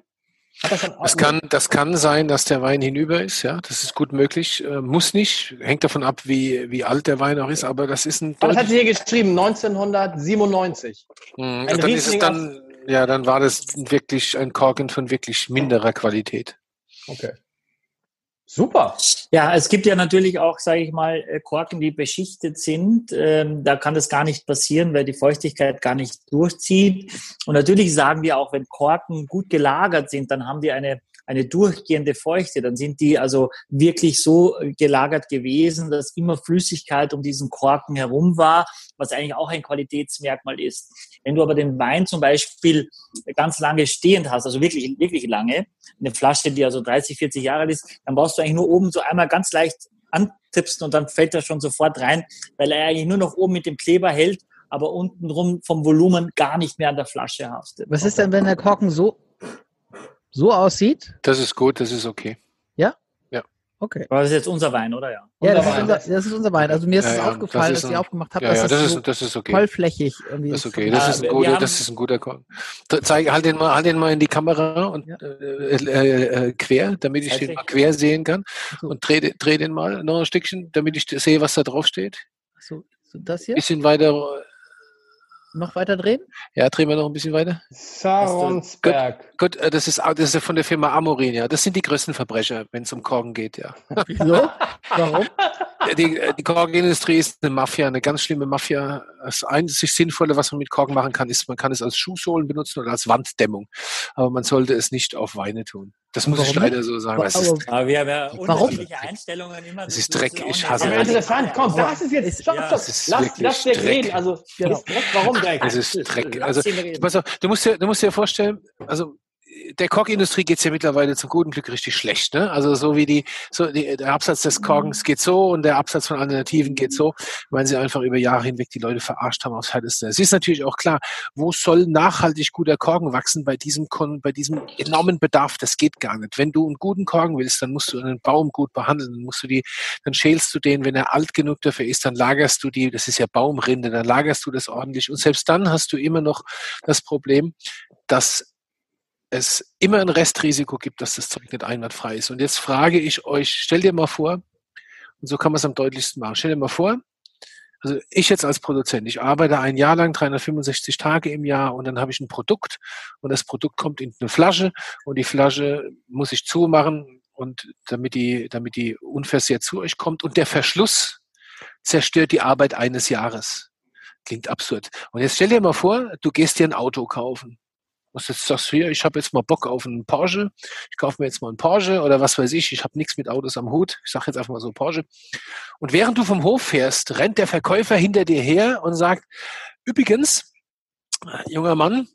Das, das, kann, das kann sein, dass der Wein hinüber ist, ja. Das ist gut möglich. Äh, muss nicht. Hängt davon ab, wie, wie alt der Wein auch ist, aber das ist ein. Aber das hat sie hier geschrieben, 1997. Hm, dann ist es dann, ja, dann war das wirklich ein Korken von wirklich minderer Qualität. Okay. Super. Ja, es gibt ja natürlich auch, sage ich mal, äh, Korken, die beschichtet sind. Ähm, da kann das gar nicht passieren, weil die Feuchtigkeit gar nicht durchzieht. Und natürlich sagen wir auch, wenn Korken gut gelagert sind, dann haben die eine eine durchgehende Feuchte, dann sind die also wirklich so gelagert gewesen, dass immer Flüssigkeit um diesen Korken herum war, was eigentlich auch ein Qualitätsmerkmal ist. Wenn du aber den Wein zum Beispiel ganz lange stehend hast, also wirklich, wirklich lange, eine Flasche, die also 30, 40 Jahre alt ist, dann brauchst du eigentlich nur oben so einmal ganz leicht antippsen und dann fällt er schon sofort rein, weil er eigentlich nur noch oben mit dem Kleber hält aber untenrum vom Volumen gar nicht mehr an der Flasche haftet. Was ist denn, wenn der Korken so so aussieht? Das ist gut, das ist okay. Ja? Ja. Okay. Aber das ist jetzt unser Wein, oder ja? Ja, das ist, unser, das ist unser Wein. Also mir ist es ja, aufgefallen, das dass ihr aufgemacht habt, ja, ja, das, ist, so das ist okay. vollflächig irgendwie Das ist okay. Das ist ein guter, das ist ein guter Korn. Zeig, halt den mal, halt den mal in die Kamera und ja. äh, äh, äh, quer, damit ich den mal quer sehen kann. So. Und dreh, dreh den mal noch ein Stückchen, damit ich sehe, was da drauf steht. So, so das hier? Bisschen weiter noch weiter drehen? Ja, drehen wir noch ein bisschen weiter. Saronsberg. Gut, gut, äh, das, ist, das ist von der Firma Amorin, ja. Das sind die größten Verbrecher, wenn es um Korken geht, ja. Wieso? Warum? Die, die Korkenindustrie ist eine Mafia, eine ganz schlimme Mafia. Das einzig Sinnvolle, was man mit Korken machen kann, ist, man kann es als Schuhsohlen benutzen oder als Wanddämmung. Aber man sollte es nicht auf Weine tun. Das muss ich leider so sagen. Aber, ist, aber wir haben ja unterschiedliche Einstellungen immer. Es ist Dreck, ich hasse Aber interessant, komm, das ist jetzt, stopp, stopp, lass, lass Dreck reden. Also, genau. Dreck, warum Dreck? Es ist Dreck. Also, pass auf, du musst dir, du musst dir vorstellen, also, der Korkindustrie geht's ja mittlerweile zum guten Glück richtig schlecht. Ne? Also so wie die, so die, der Absatz des Korkens geht so und der Absatz von Alternativen geht so, weil sie einfach über Jahre hinweg die Leute verarscht haben aufs Härteste. Es ist natürlich auch klar, wo soll nachhaltig guter Korken wachsen bei diesem, bei diesem enormen Bedarf? Das geht gar nicht. Wenn du einen guten Korken willst, dann musst du einen Baum gut behandeln, dann musst du die, dann schälst du den, wenn er alt genug dafür ist, dann lagerst du die, das ist ja Baumrinde, dann lagerst du das ordentlich und selbst dann hast du immer noch das Problem, dass es immer ein Restrisiko gibt, dass das Zeug nicht einwandfrei ist. Und jetzt frage ich euch, stell dir mal vor, und so kann man es am deutlichsten machen, stell dir mal vor, also ich jetzt als Produzent, ich arbeite ein Jahr lang, 365 Tage im Jahr und dann habe ich ein Produkt und das Produkt kommt in eine Flasche und die Flasche muss ich zumachen und damit die, damit die unversehrt zu euch kommt und der Verschluss zerstört die Arbeit eines Jahres. Klingt absurd. Und jetzt stell dir mal vor, du gehst dir ein Auto kaufen was jetzt sagst du hier, ich habe jetzt mal Bock auf einen Porsche, ich kaufe mir jetzt mal einen Porsche oder was weiß ich, ich habe nichts mit Autos am Hut, ich sage jetzt einfach mal so Porsche. Und während du vom Hof fährst, rennt der Verkäufer hinter dir her und sagt, übrigens, junger Mann,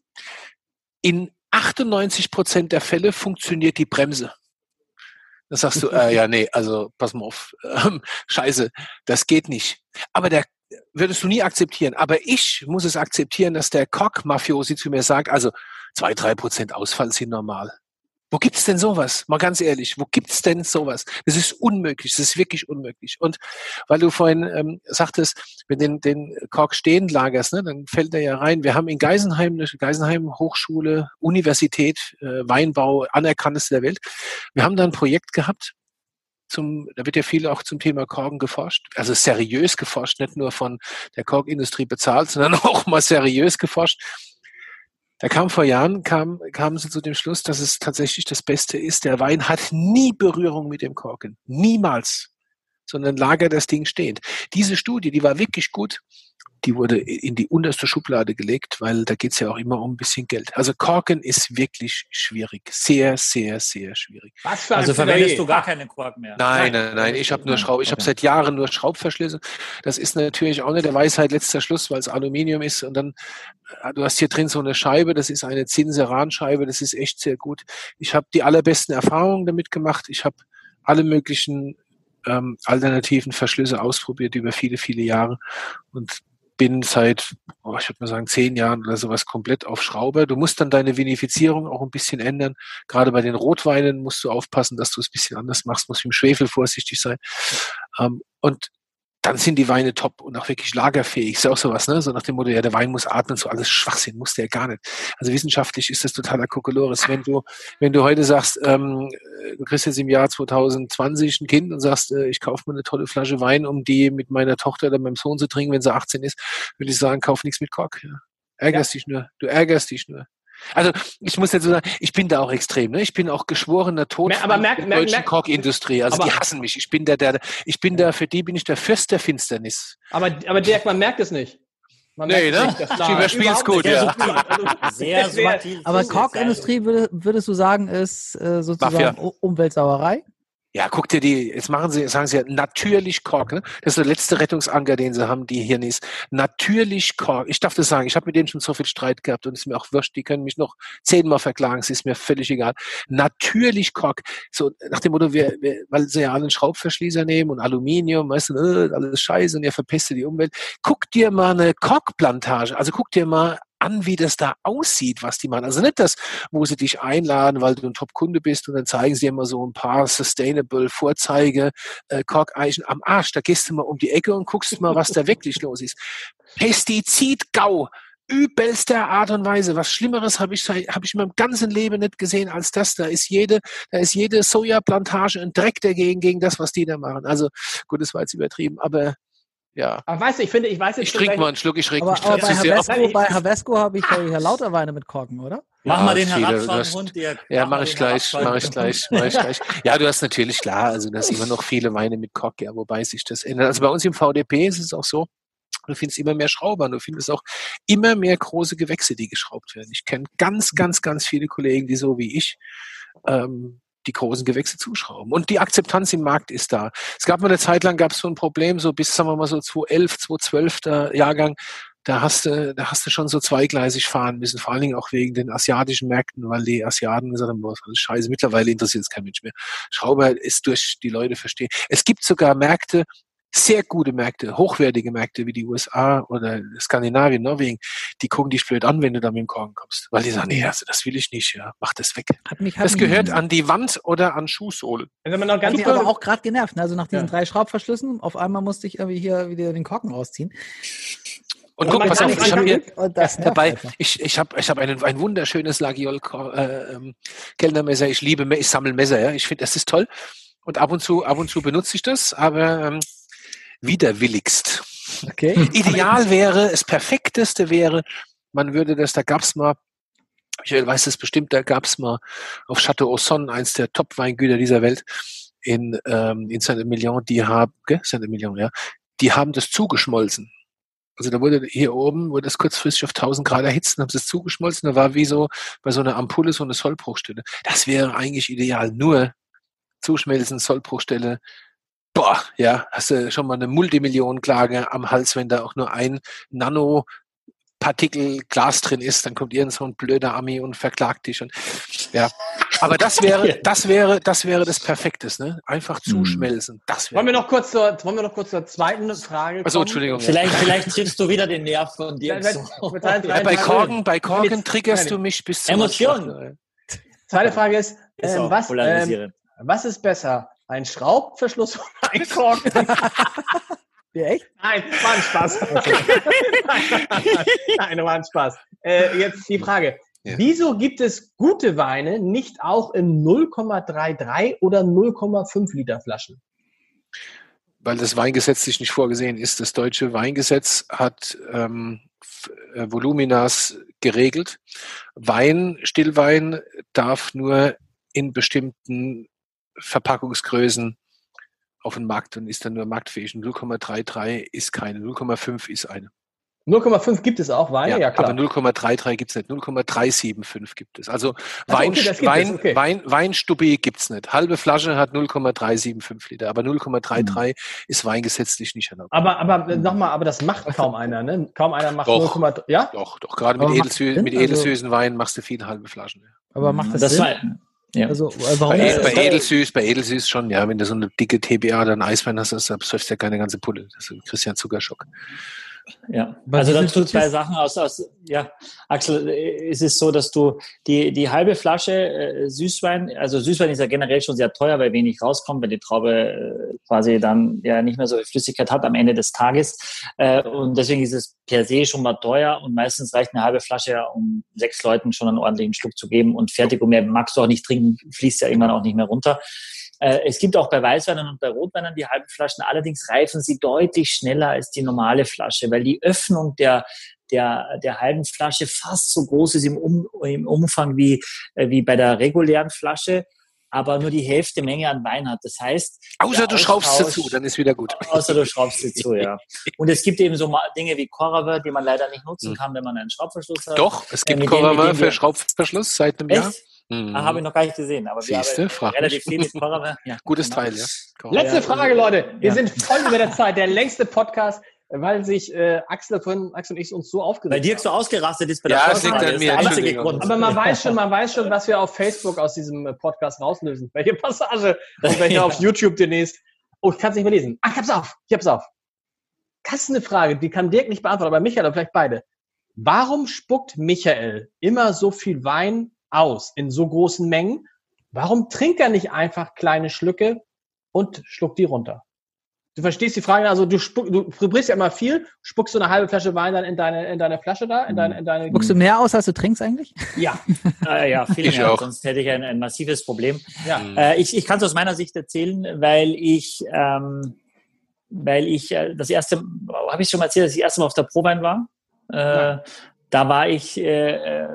in 98 Prozent der Fälle funktioniert die Bremse. Dann sagst du, äh, ja, nee, also pass mal auf, ähm, scheiße, das geht nicht. Aber der würdest du nie akzeptieren. Aber ich muss es akzeptieren, dass der Cock-Mafiosi zu mir sagt, also zwei, drei Prozent Ausfall sind normal. Wo gibt's denn sowas? Mal ganz ehrlich, wo gibt's denn sowas? Das ist unmöglich, das ist wirklich unmöglich. Und weil du vorhin ähm, sagtest, wenn den, den Kork stehen lagerst, ne, dann fällt er ja rein. Wir haben in Geisenheim, Geisenheim Hochschule, Universität, äh, Weinbau, anerkannteste der Welt. Wir haben da ein Projekt gehabt, zum, da wird ja viel auch zum Thema Korken geforscht, also seriös geforscht, nicht nur von der Korkindustrie bezahlt, sondern auch mal seriös geforscht. Da kam vor Jahren, kam, kamen sie zu dem Schluss, dass es tatsächlich das Beste ist. Der Wein hat nie Berührung mit dem Korken. Niemals. Sondern lagert das Ding stehend. Diese Studie, die war wirklich gut die wurde in die unterste Schublade gelegt, weil da geht's ja auch immer um ein bisschen Geld. Also Korken ist wirklich schwierig. Sehr, sehr, sehr schwierig. Was für ein also verwendest du gar keine Korken mehr? Nein, nein, nein. Ich habe nur Schraub. Ich habe seit Jahren nur Schraubverschlüsse. Das ist natürlich auch nicht der Weisheit letzter Schluss, weil es Aluminium ist. Und dann, äh, du hast hier drin so eine Scheibe, das ist eine Zinseran-Scheibe, das ist echt sehr gut. Ich habe die allerbesten Erfahrungen damit gemacht. Ich habe alle möglichen ähm, alternativen Verschlüsse ausprobiert über viele, viele Jahre. Und bin seit, oh, ich würde mal sagen, zehn Jahren oder sowas komplett auf Schraube. Du musst dann deine Vinifizierung auch ein bisschen ändern. Gerade bei den Rotweinen musst du aufpassen, dass du es ein bisschen anders machst, musst mit dem Schwefel vorsichtig sein. Ähm, und dann sind die Weine top und auch wirklich lagerfähig. Ist ja auch sowas, ne? So nach dem Motto, ja, der Wein muss atmen, so alles Schwachsinn, muss der gar nicht. Also wissenschaftlich ist das totaler Kokolores. Wenn du, wenn du heute sagst, ähm, du kriegst jetzt im Jahr 2020 ein Kind und sagst, äh, ich kaufe mir eine tolle Flasche Wein, um die mit meiner Tochter oder meinem Sohn zu trinken, wenn sie 18 ist, würde ich sagen, kauf nichts mit Kork. Ja. Ärgerst ja. dich nur. Du ärgerst dich nur. Also ich muss jetzt so sagen, ich bin da auch extrem. Ne? Ich bin auch geschworener Tod aber merk, der merk, deutschen Kochindustrie. Also die hassen mich. Ich bin der, der, ich bin da, für die bin ich der Fürst der Finsternis. Aber, aber Dirk, man merkt es nicht. Man nee, ne? Nicht, ich überspiel's gut, ja. Sehr, sehr, aber Kochindustrie würdest du sagen, ist äh, sozusagen Mafia. Umweltsauerei? Ja, guck dir die, jetzt machen sie, sagen sie ja, natürlich Kork, ne? Das ist der letzte Rettungsanker, den sie haben, die Hirnis. Natürlich Kork. Ich darf das sagen, ich habe mit denen schon so viel Streit gehabt und es ist mir auch wurscht, die können mich noch zehnmal verklagen, es ist mir völlig egal. Natürlich Kork. So, nach dem Motto, wir, wir, weil sie ja einen Schraubverschließer nehmen und Aluminium, weißt du, äh, alles scheiße und ihr verpestet die Umwelt. Guck dir mal eine Korkplantage, also guck dir mal an, wie das da aussieht, was die machen. Also nicht das, wo sie dich einladen, weil du ein Top-Kunde bist und dann zeigen sie immer so ein paar Sustainable Vorzeige, äh, Korkeichen am Arsch. Da gehst du mal um die Ecke und guckst mal, was da wirklich los ist. Pestizidgau übelster Art und Weise. Was Schlimmeres habe ich, hab ich in meinem ganzen Leben nicht gesehen als das. Da ist jede, da ist jede Sojaplantage ein Dreck dagegen, gegen das, was die da machen. Also, gut, das war jetzt übertrieben, aber ja. Aber weißt du, ich finde, ich weiß jetzt Ich trinke mal einen Schluck, ich reg aber, mich aber bei Havesco, bei Havesco habe ich ja lauter Weine mit Korken, oder? Mach ja, mal den Herabfahren Dirk. Ja, mach, mach ich gleich, mach ich gleich, mach ich gleich. Ja, du hast natürlich klar, also das immer noch viele Weine mit Kork, ja, wobei sich das ändert. Also bei uns im VDP ist es auch so, du findest immer mehr Schrauber, du findest auch immer mehr große Gewächse, die geschraubt werden. Ich kenne ganz, ganz, ganz viele Kollegen, die so wie ich ähm, die großen Gewächse zuschrauben. Und die Akzeptanz im Markt ist da. Es gab mal eine Zeit lang, gab es so ein Problem, so bis, sagen wir mal so 2011, 2012 der Jahrgang, da hast du, da hast du schon so zweigleisig fahren müssen, vor allen Dingen auch wegen den asiatischen Märkten, weil die Asiaten gesagt haben, boah, alles scheiße. Mittlerweile interessiert es kein Mensch mehr. Schrauber ist durch die Leute verstehen. Es gibt sogar Märkte, sehr gute Märkte, hochwertige Märkte wie die USA oder Skandinavien, Norwegen, die gucken dich blöd an, wenn du da mit dem Korn kommst. Weil die sagen, nee, also das will ich nicht, ja, mach das weg. Hat mich, hat das gehört an die Wand oder an Schuhsohle. Also man noch ganz hat mich aber auch gerade genervt. Ne? Also nach diesen ja. drei Schraubverschlüssen, auf einmal musste ich irgendwie hier wieder den Korken rausziehen. Und, und guck, pass auf, ich habe hier dabei, ich, ich habe ich hab ein, ein wunderschönes Lagiol äh, ähm, Kellnermesser. Ich liebe, ich sammle Messer, ja. Ich finde, das ist toll. Und ab und zu, ab und zu benutze ich das, aber ähm, widerwilligst. Okay. Ideal wäre, das perfekteste wäre, man würde das, da gab's mal, ich weiß es bestimmt, da gab's mal auf Chateau Ausson, eins der Top-Weingüter dieser Welt, in, ähm, in Saint-Emilion, die haben, Saint-Emilion, ja, die haben das zugeschmolzen. Also da wurde hier oben, wurde das kurzfristig auf 1000 Grad erhitzt, haben sie es zugeschmolzen, da war wie so bei so einer Ampulle so eine Sollbruchstelle. Das wäre eigentlich ideal. Nur zuschmelzen, Sollbruchstelle, boah, ja, hast du schon mal eine Multimillionenklage am Hals, wenn da auch nur ein Nano Partikel Glas drin ist, dann kommt irgend so ein blöder Ami und verklagt dich und ja. Aber das wäre, das wäre, das wäre das Perfektes, ne? Einfach hm. zuschmelzen. Das wollen wir noch kurz zur, wollen wir noch kurz zur zweiten Frage? Also Entschuldigung. Vielleicht, vielleicht triffst du wieder den Nerv von dir. Ja, ja, bei Korken, bei Korken triggerst du mich bis zum Emotionen. Zweite Frage ist, ähm, was, ähm, was ist besser? Ein Schraubverschluss ein Korken? Ja, echt? Nein, war ein Spaß. Nein, war ein Spaß. Äh, jetzt die Frage. Ja. Wieso gibt es gute Weine nicht auch in 0,33 oder 0,5 Liter Flaschen? Weil das weingesetzlich nicht vorgesehen ist. Das deutsche Weingesetz hat ähm, äh, Voluminas geregelt. Wein, Stillwein darf nur in bestimmten Verpackungsgrößen auf den Markt und ist dann nur marktfähig. 0,33 ist keine, 0,5 ist eine. 0,5 gibt es auch Weine, ja, ja klar. Aber 0,33 gibt es nicht, 0,375 gibt es. Also, also Wein, okay, Wein, okay. Wein, Weinstubbi gibt es nicht. Halbe Flasche hat 0,375 Liter, aber 0,33 hm. ist weingesetzlich nicht erlaubt. Aber, aber nochmal, aber das macht kaum einer, ne? Kaum einer macht 0,3. Ja? Doch, doch. Gerade mit, edelsü mit edelsüßen also, Weinen machst du viele halbe Flaschen. Ja. Aber macht das, das Sinn? War, ja. Also, äh, warum bei, bei Edelsüß, bei Edelsüß schon, ja, wenn du so eine dicke TBA oder ein Eiswein hast, das säufst ja keine ganze Pulle. Das ist Christian Zuckerschock. Ja, also dazu zwei Sachen aus, aus, ja, Axel, es ist so, dass du die, die halbe Flasche äh, Süßwein, also Süßwein ist ja generell schon sehr teuer, weil wenig rauskommt, weil die Traube äh, quasi dann ja nicht mehr so viel Flüssigkeit hat am Ende des Tages. Äh, und deswegen ist es per se schon mal teuer und meistens reicht eine halbe Flasche ja, um sechs Leuten schon einen ordentlichen Schluck zu geben und fertig. Und mehr magst du auch nicht trinken, fließt ja irgendwann auch nicht mehr runter. Äh, es gibt auch bei Weißweinen und bei Rotweinen die halben Flaschen, allerdings reifen sie deutlich schneller als die normale Flasche, weil die Öffnung der, der, der halben Flasche fast so groß ist im, um, im Umfang wie, äh, wie bei der regulären Flasche aber nur die Hälfte Menge an Wein hat. Das heißt, außer du schraubst sie zu, dann ist wieder gut. Außer du schraubst sie zu, ja. Und es gibt eben so Dinge wie Coraver, die man leider nicht nutzen hm. kann, wenn man einen Schraubverschluss hat. Doch, es gibt äh, Coraver für Schraubverschluss seit einem Jahr. Echt? Mhm. Ah, habe ich noch gar nicht gesehen. Aber Siehste, wir haben relativ viel mit Ja, Gutes genau. Teil, ja. Letzte Frage, Leute. Wir ja. sind voll über der Zeit. Der längste Podcast weil sich äh, Axel, von, Axel und ich uns so aufgeregt haben. Weil Dirk so ausgerastet ist bei der ja. Ja, liegt an mir. Grund. Aber man weiß schon, man weiß schon, was wir auf Facebook aus diesem äh, Podcast rauslösen. Welche Passage und welche ja. auf YouTube demnächst. Oh, ich kann es nicht mehr lesen. Ach, ich hab's auf. Ich hab's auf. Das ist eine Frage, die kann Dirk nicht beantworten, aber Michael oder vielleicht beide. Warum spuckt Michael immer so viel Wein aus in so großen Mengen. Warum trinkt er nicht einfach kleine Schlücke und schluckt die runter? Du verstehst die Frage, also du, spuck, du brichst ja immer viel, spuckst du eine halbe Flasche Wein dann in deine, in deine Flasche da, in deine, in deine. Spuckst du mehr aus, als du trinkst eigentlich? Ja. äh, ja, viel mehr, auch. sonst hätte ich ein, ein massives Problem. Ja. Äh, ich ich kann es aus meiner Sicht erzählen, weil ich, ähm, weil ich äh, das erste, habe ich schon mal erzählt, dass ich das erste Mal auf der Prowein war. Äh, ja. Da war ich, äh, äh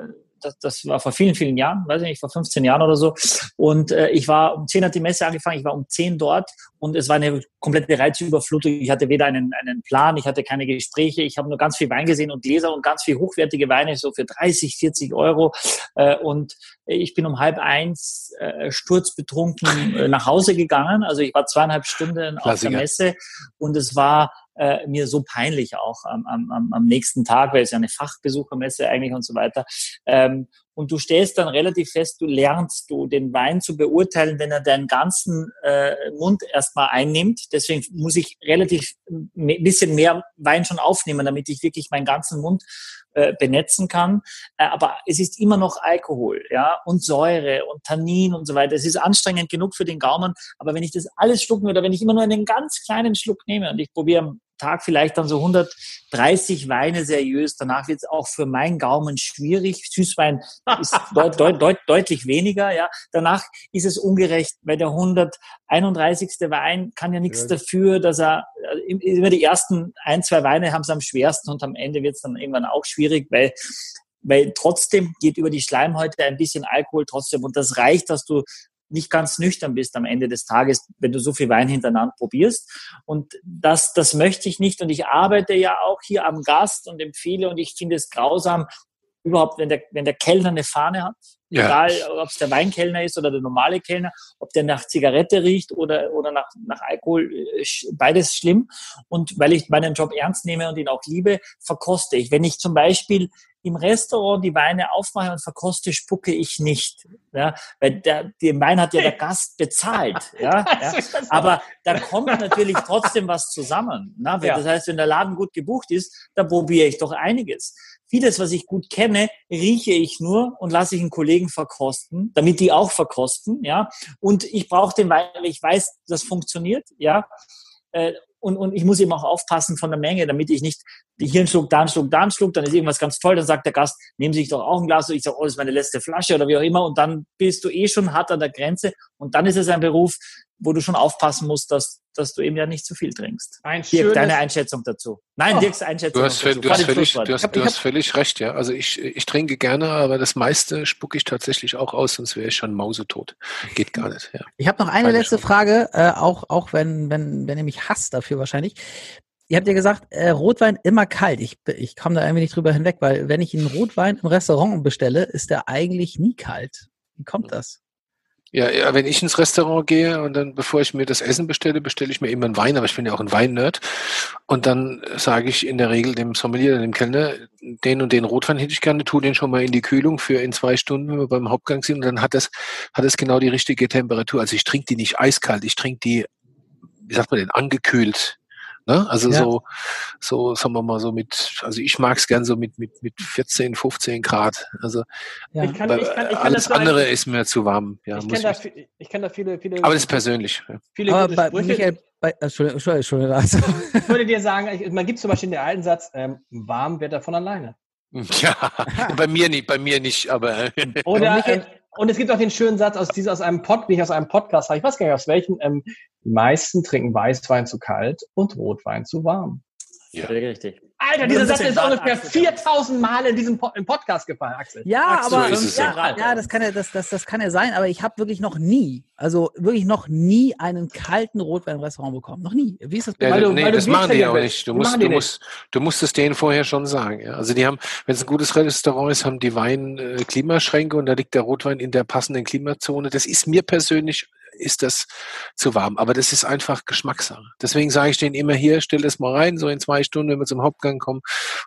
das, das war vor vielen, vielen Jahren, weiß ich nicht, vor 15 Jahren oder so. Und äh, ich war um 10 hat die Messe angefangen, ich war um 10 dort und es war eine komplette Reizüberflutung. Ich hatte weder einen, einen Plan, ich hatte keine Gespräche, ich habe nur ganz viel Wein gesehen und Gläser und ganz viel hochwertige Weine, so für 30, 40 Euro. Äh, und ich bin um halb eins äh, sturzbetrunken äh, nach Hause gegangen. Also ich war zweieinhalb Stunden Klassiker. auf der Messe und es war äh, mir so peinlich auch am, am, am nächsten Tag, weil es ja eine Fachbesuchermesse eigentlich und so weiter. Ähm, und du stellst dann relativ fest, du lernst du den Wein zu beurteilen, wenn er deinen ganzen äh, Mund erstmal einnimmt. Deswegen muss ich relativ ein bisschen mehr Wein schon aufnehmen, damit ich wirklich meinen ganzen Mund äh, benetzen kann. Äh, aber es ist immer noch Alkohol, ja, und Säure und Tannin und so weiter. Es ist anstrengend genug für den Gaumen. Aber wenn ich das alles schlucken würde, wenn ich immer nur einen ganz kleinen Schluck nehme und ich probiere Tag vielleicht dann so 130 Weine seriös. Danach wird es auch für meinen Gaumen schwierig. Süßwein ist deut, deut, deut, deutlich weniger. Ja, danach ist es ungerecht, weil der 131. Wein kann ja nichts ja. dafür, dass er äh, immer die ersten ein zwei Weine haben es am schwersten und am Ende wird es dann irgendwann auch schwierig, weil weil trotzdem geht über die Schleimhäute ein bisschen Alkohol trotzdem und das reicht, dass du nicht ganz nüchtern bist am Ende des Tages, wenn du so viel Wein hintereinander probierst. Und das, das möchte ich nicht. Und ich arbeite ja auch hier am Gast und empfehle und ich finde es grausam, überhaupt, wenn der, wenn der Kellner eine Fahne hat, ja. egal ob es der Weinkellner ist oder der normale Kellner, ob der nach Zigarette riecht oder, oder nach, nach Alkohol, äh, beides schlimm. Und weil ich meinen Job ernst nehme und ihn auch liebe, verkoste ich. Wenn ich zum Beispiel im Restaurant die Weine aufmache und verkoste, spucke ich nicht. Ja, weil der, den Wein hat ja der Gast bezahlt. Ja, ja. Aber da kommt natürlich trotzdem was zusammen. Na? Ja. Das heißt, wenn der Laden gut gebucht ist, da probiere ich doch einiges. Vieles, was ich gut kenne, rieche ich nur und lasse ich einen Kollegen verkosten, damit die auch verkosten. Ja, und ich brauche den Wein, weil ich weiß, das funktioniert. Ja, äh, und, und ich muss eben auch aufpassen von der Menge, damit ich nicht hier einen Schluck, da einen Schluck, da einen Schluck, dann ist irgendwas ganz toll, dann sagt der Gast, nehmen Sie sich doch auch ein Glas, und ich sage, oh, das ist meine letzte Flasche oder wie auch immer. Und dann bist du eh schon hart an der Grenze und dann ist es ein Beruf, wo du schon aufpassen musst, dass, dass du eben ja nicht zu viel trinkst. Ein Dirk, deine Einschätzung dazu. Nein, Oh. Dirks Einschätzung Du hast, dazu. du hast, völlig, du hast, du hast völlig recht, ja. Also ich, ich trinke gerne, aber das meiste spucke ich tatsächlich auch aus, sonst wäre ich schon mausetot. Geht gar nicht, ja. Ich habe noch eine Keine letzte. Frage, äh, auch, auch wenn, wenn, wenn ihr mich hasst dafür wahrscheinlich. Ihr habt ja gesagt, äh, Rotwein immer kalt. Ich, ich komme da irgendwie nicht drüber hinweg, weil wenn ich einen Rotwein im Restaurant bestelle, ist der eigentlich nie kalt. Wie kommt das? Ja, ja, wenn ich ins Restaurant gehe und dann, bevor ich mir das Essen bestelle, bestelle ich mir immer einen Wein, aber ich bin ja auch ein Weinnerd. Und dann sage ich in der Regel dem Sommelier, dem Kellner, den und den Rotwein hätte ich gerne, tu den schon mal in die Kühlung für in zwei Stunden, wenn wir beim Hauptgang sind. Und dann hat das, hat es genau die richtige Temperatur. Also ich trinke die nicht eiskalt, ich trinke die, wie sagt man denn, angekühlt. Ne? Also Ja. so, so, sagen wir mal so mit, also ich mag es gern so mit, mit, mit 14, 15 Grad. Also Ja. Ich kann, ich kann, ich kann alles andere ein- ist mir zu warm. Ja, ich muss kenne da, ich, viel- ich kenn da viele, viele, aber das ist persönlich. Ja. viele Aber gute bei Sprüche. Michael, bei, äh, Entschuldigung, Entschuldigung, Entschuldigung, also, Ich würde dir sagen, ich- man gibt zum Beispiel den alten Satz, ähm, warm wird er von alleine. Ja, bei mir nicht, bei mir nicht, aber Oder, Michael- ähm, und es gibt auch den schönen Satz aus, dieser, aus einem Pod, nicht aus einem Podcast, ich weiß gar nicht aus welchen, ähm, die meisten trinken Weißwein zu kalt und Rotwein zu warm. Ja. Richtig. Alter, dieser Satz 15 ist ungefähr Axel. 4000 Mal in diesem Po- im Podcast gefallen, Axel. ja, Axel, aber so ist es ja, ja. ja, das kann ja, das, das, das kann ja sein, aber ich habe wirklich noch nie, also wirklich noch nie einen kalten Rotwein im Restaurant bekommen. Noch nie. Wie ist das bei Ja, Weil du, nee, weil du das machen die Bierträger auch nicht. Du musst, du musst, du musst es denen vorher schon sagen. Ja. Also die haben, wenn es ein gutes Restaurant ist, haben die Wein äh, Klimaschränke und da liegt der Rotwein in der passenden Klimazone. Das ist mir persönlich ist das zu warm, aber das ist einfach Geschmackssache. Deswegen sage ich denen immer hier, stell das mal rein, so in zwei Stunden, wenn wir zum Hauptgang kommen,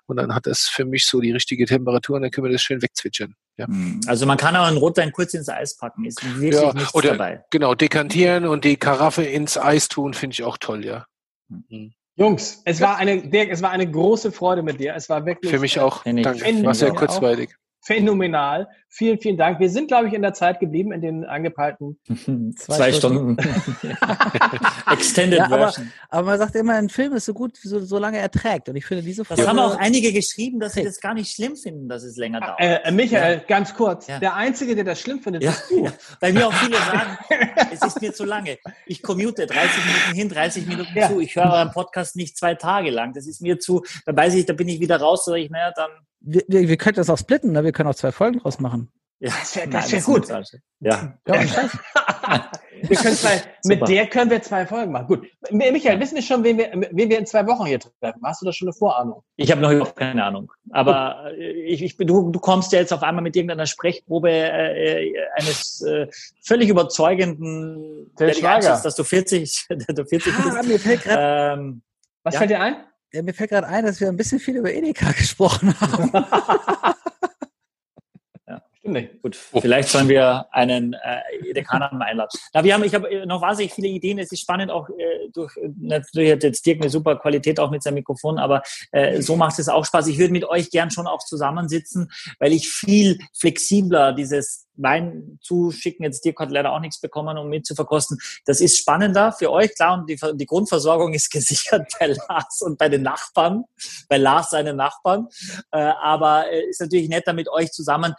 und dann hat das für mich so die richtige Temperatur und dann können wir das schön wegzwitschern. Ja. Also man kann auch einen Rotwein kurz ins Eis packen, ist wirklich Ja, nichts oder- dabei. Genau, dekantieren und die Karaffe ins Eis tun, finde ich auch toll, ja. Mhm. Jungs, es war eine, Dirk, es war eine große Freude mit dir. Es war wirklich Für mich äh, auch. Ich- Danke. War sehr auch. kurzweilig. Phänomenal. Vielen, vielen Dank. Wir sind, glaube ich, in der Zeit geblieben, in den angepeilten. Zwei, Zwei Stunden. Extended Ja, aber- Version. Aber man sagt immer, ein Film ist so gut, so, solange er trägt. Und ich finde diese Das Folge, haben auch einige geschrieben, dass sie das gar nicht schlimm finden, dass es länger dauert. Äh, äh, Michael, ganz kurz. Ja. Der Einzige, der das schlimm findet, Ja, bist du. ja, weil mir auch viele sagen, es ist mir zu lange. Ich commute 30 Minuten hin, 30 Minuten Ja. zu. Ich höre euren Podcast nicht zwei Tage lang. Das ist mir zu, da weiß ich, da bin ich wieder raus, sage ich, naja, dann. Wir, wir, wir können das auch splitten, ne? wir können auch zwei Folgen draus machen. Ja, Das wär- nein, das wär ist gut. Ja. Ja. Wir können zwei, mit der können wir zwei Folgen machen. Gut. Michael, wissen wir schon, wen wir, wen wir in zwei Wochen hier treffen? Hast du da schon eine Vorahnung? Ich habe noch überhaupt keine Ahnung. Aber äh, ich, ich, bin- du, du kommst ja jetzt auf einmal mit irgendeiner Sprechprobe äh, äh, eines äh, völlig überzeugenden, Der der einschätzt, dass du 40, dass du 40 Ah, bist. mir fällt Ähm, Was Ja. fällt dir ein? Ja, mir fällt gerade ein, dass wir ein bisschen viel über Edeka gesprochen haben. Nicht. Gut, vielleicht sollen wir einen äh, Dekaner mal einladen. Na, wir haben, ich habe äh, noch wahnsinnig viele Ideen. Es ist spannend auch äh, durch äh, natürlich hat jetzt Dirk eine super Qualität auch mit seinem Mikrofon, aber äh, so macht es auch Spaß. Ich würde mit euch gern schon auch zusammensitzen, weil ich viel flexibler dieses Wein zuschicken. Jetzt Dirk hat leider auch nichts bekommen, um mit zu verkosten. Das ist spannender für euch, klar. Und die, die Grundversorgung ist gesichert bei Lars und bei den Nachbarn, bei Lars seinen Nachbarn. Äh, aber äh, ist natürlich netter mit euch zusammen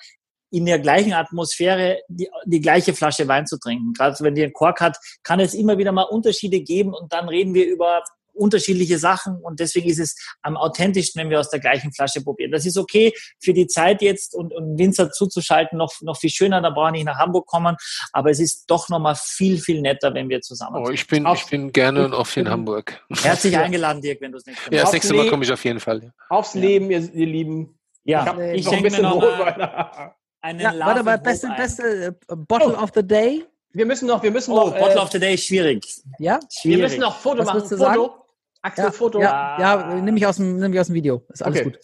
in der gleichen Atmosphäre die, die gleiche Flasche Wein zu trinken. Gerade wenn die einen Kork hat, kann es immer wieder mal Unterschiede geben und dann reden wir über unterschiedliche Sachen und deswegen ist es am authentischsten, wenn wir aus der gleichen Flasche probieren. Das ist okay für die Zeit jetzt und, und Winzer zuzuschalten, noch, noch viel schöner, da brauche ich nicht nach Hamburg kommen, aber es ist doch nochmal viel, viel netter, wenn wir zusammen Oh, ich bin, ich bin gerne und oft in Hamburg. Herzlich eingeladen, Dirk, wenn du es nicht Ja, das nächste Mal komme ich auf jeden Fall. Aufs Ja. Leben, ihr, ihr Lieben. Ja, ich ich noch ein denke mir noch mal Rotwein. einen Ja, warte mal, beste, beste äh, Bottle Oh. of the Day. Wir müssen noch, wir müssen Oh, noch, Bottle äh, of the Day ist schwierig. Ja? wir Schwierig. müssen noch Foto Was machen. Foto. Axel, Ja, Foto. ja, ja, nehme ich aus dem, nehme ich aus dem Video. Ist alles Okay. gut.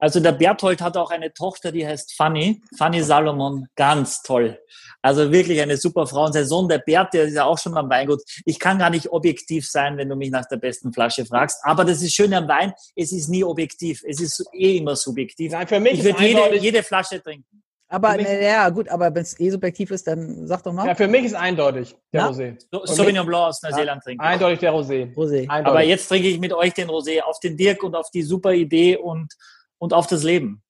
Also der Berthold hat auch eine Tochter, die heißt Fanny, Fanny Salomon, ganz toll. Also wirklich eine super Frau. Und sein Sohn, der Bert, der ist ja auch schon am Weingut. Ich kann gar nicht objektiv sein, wenn du mich nach der besten Flasche fragst. Aber das ist schön am Wein, es ist nie objektiv. Es ist eh immer subjektiv. Nein, für mich Ich ist würde jede, jede Flasche trinken. Aber mich- naja, gut, aber wenn es eh subjektiv ist, dann sag doch mal. Ja, für mich ist eindeutig der Ja? Rosé. So, Sauvignon Blanc aus Neuseeland trinken. Eindeutig der Rosé. Rosé. Eindeutig. Aber jetzt trinke ich mit euch den Rosé auf den Dirk und auf die super Idee und, und auf das Leben.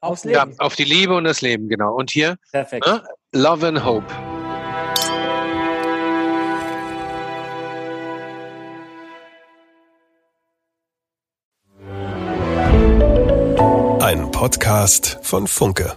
aufs Ja, Leben. auf die Liebe und das Leben, genau. Und hier, Perfekt. ne? Love and Hope. Ein Podcast von Funke.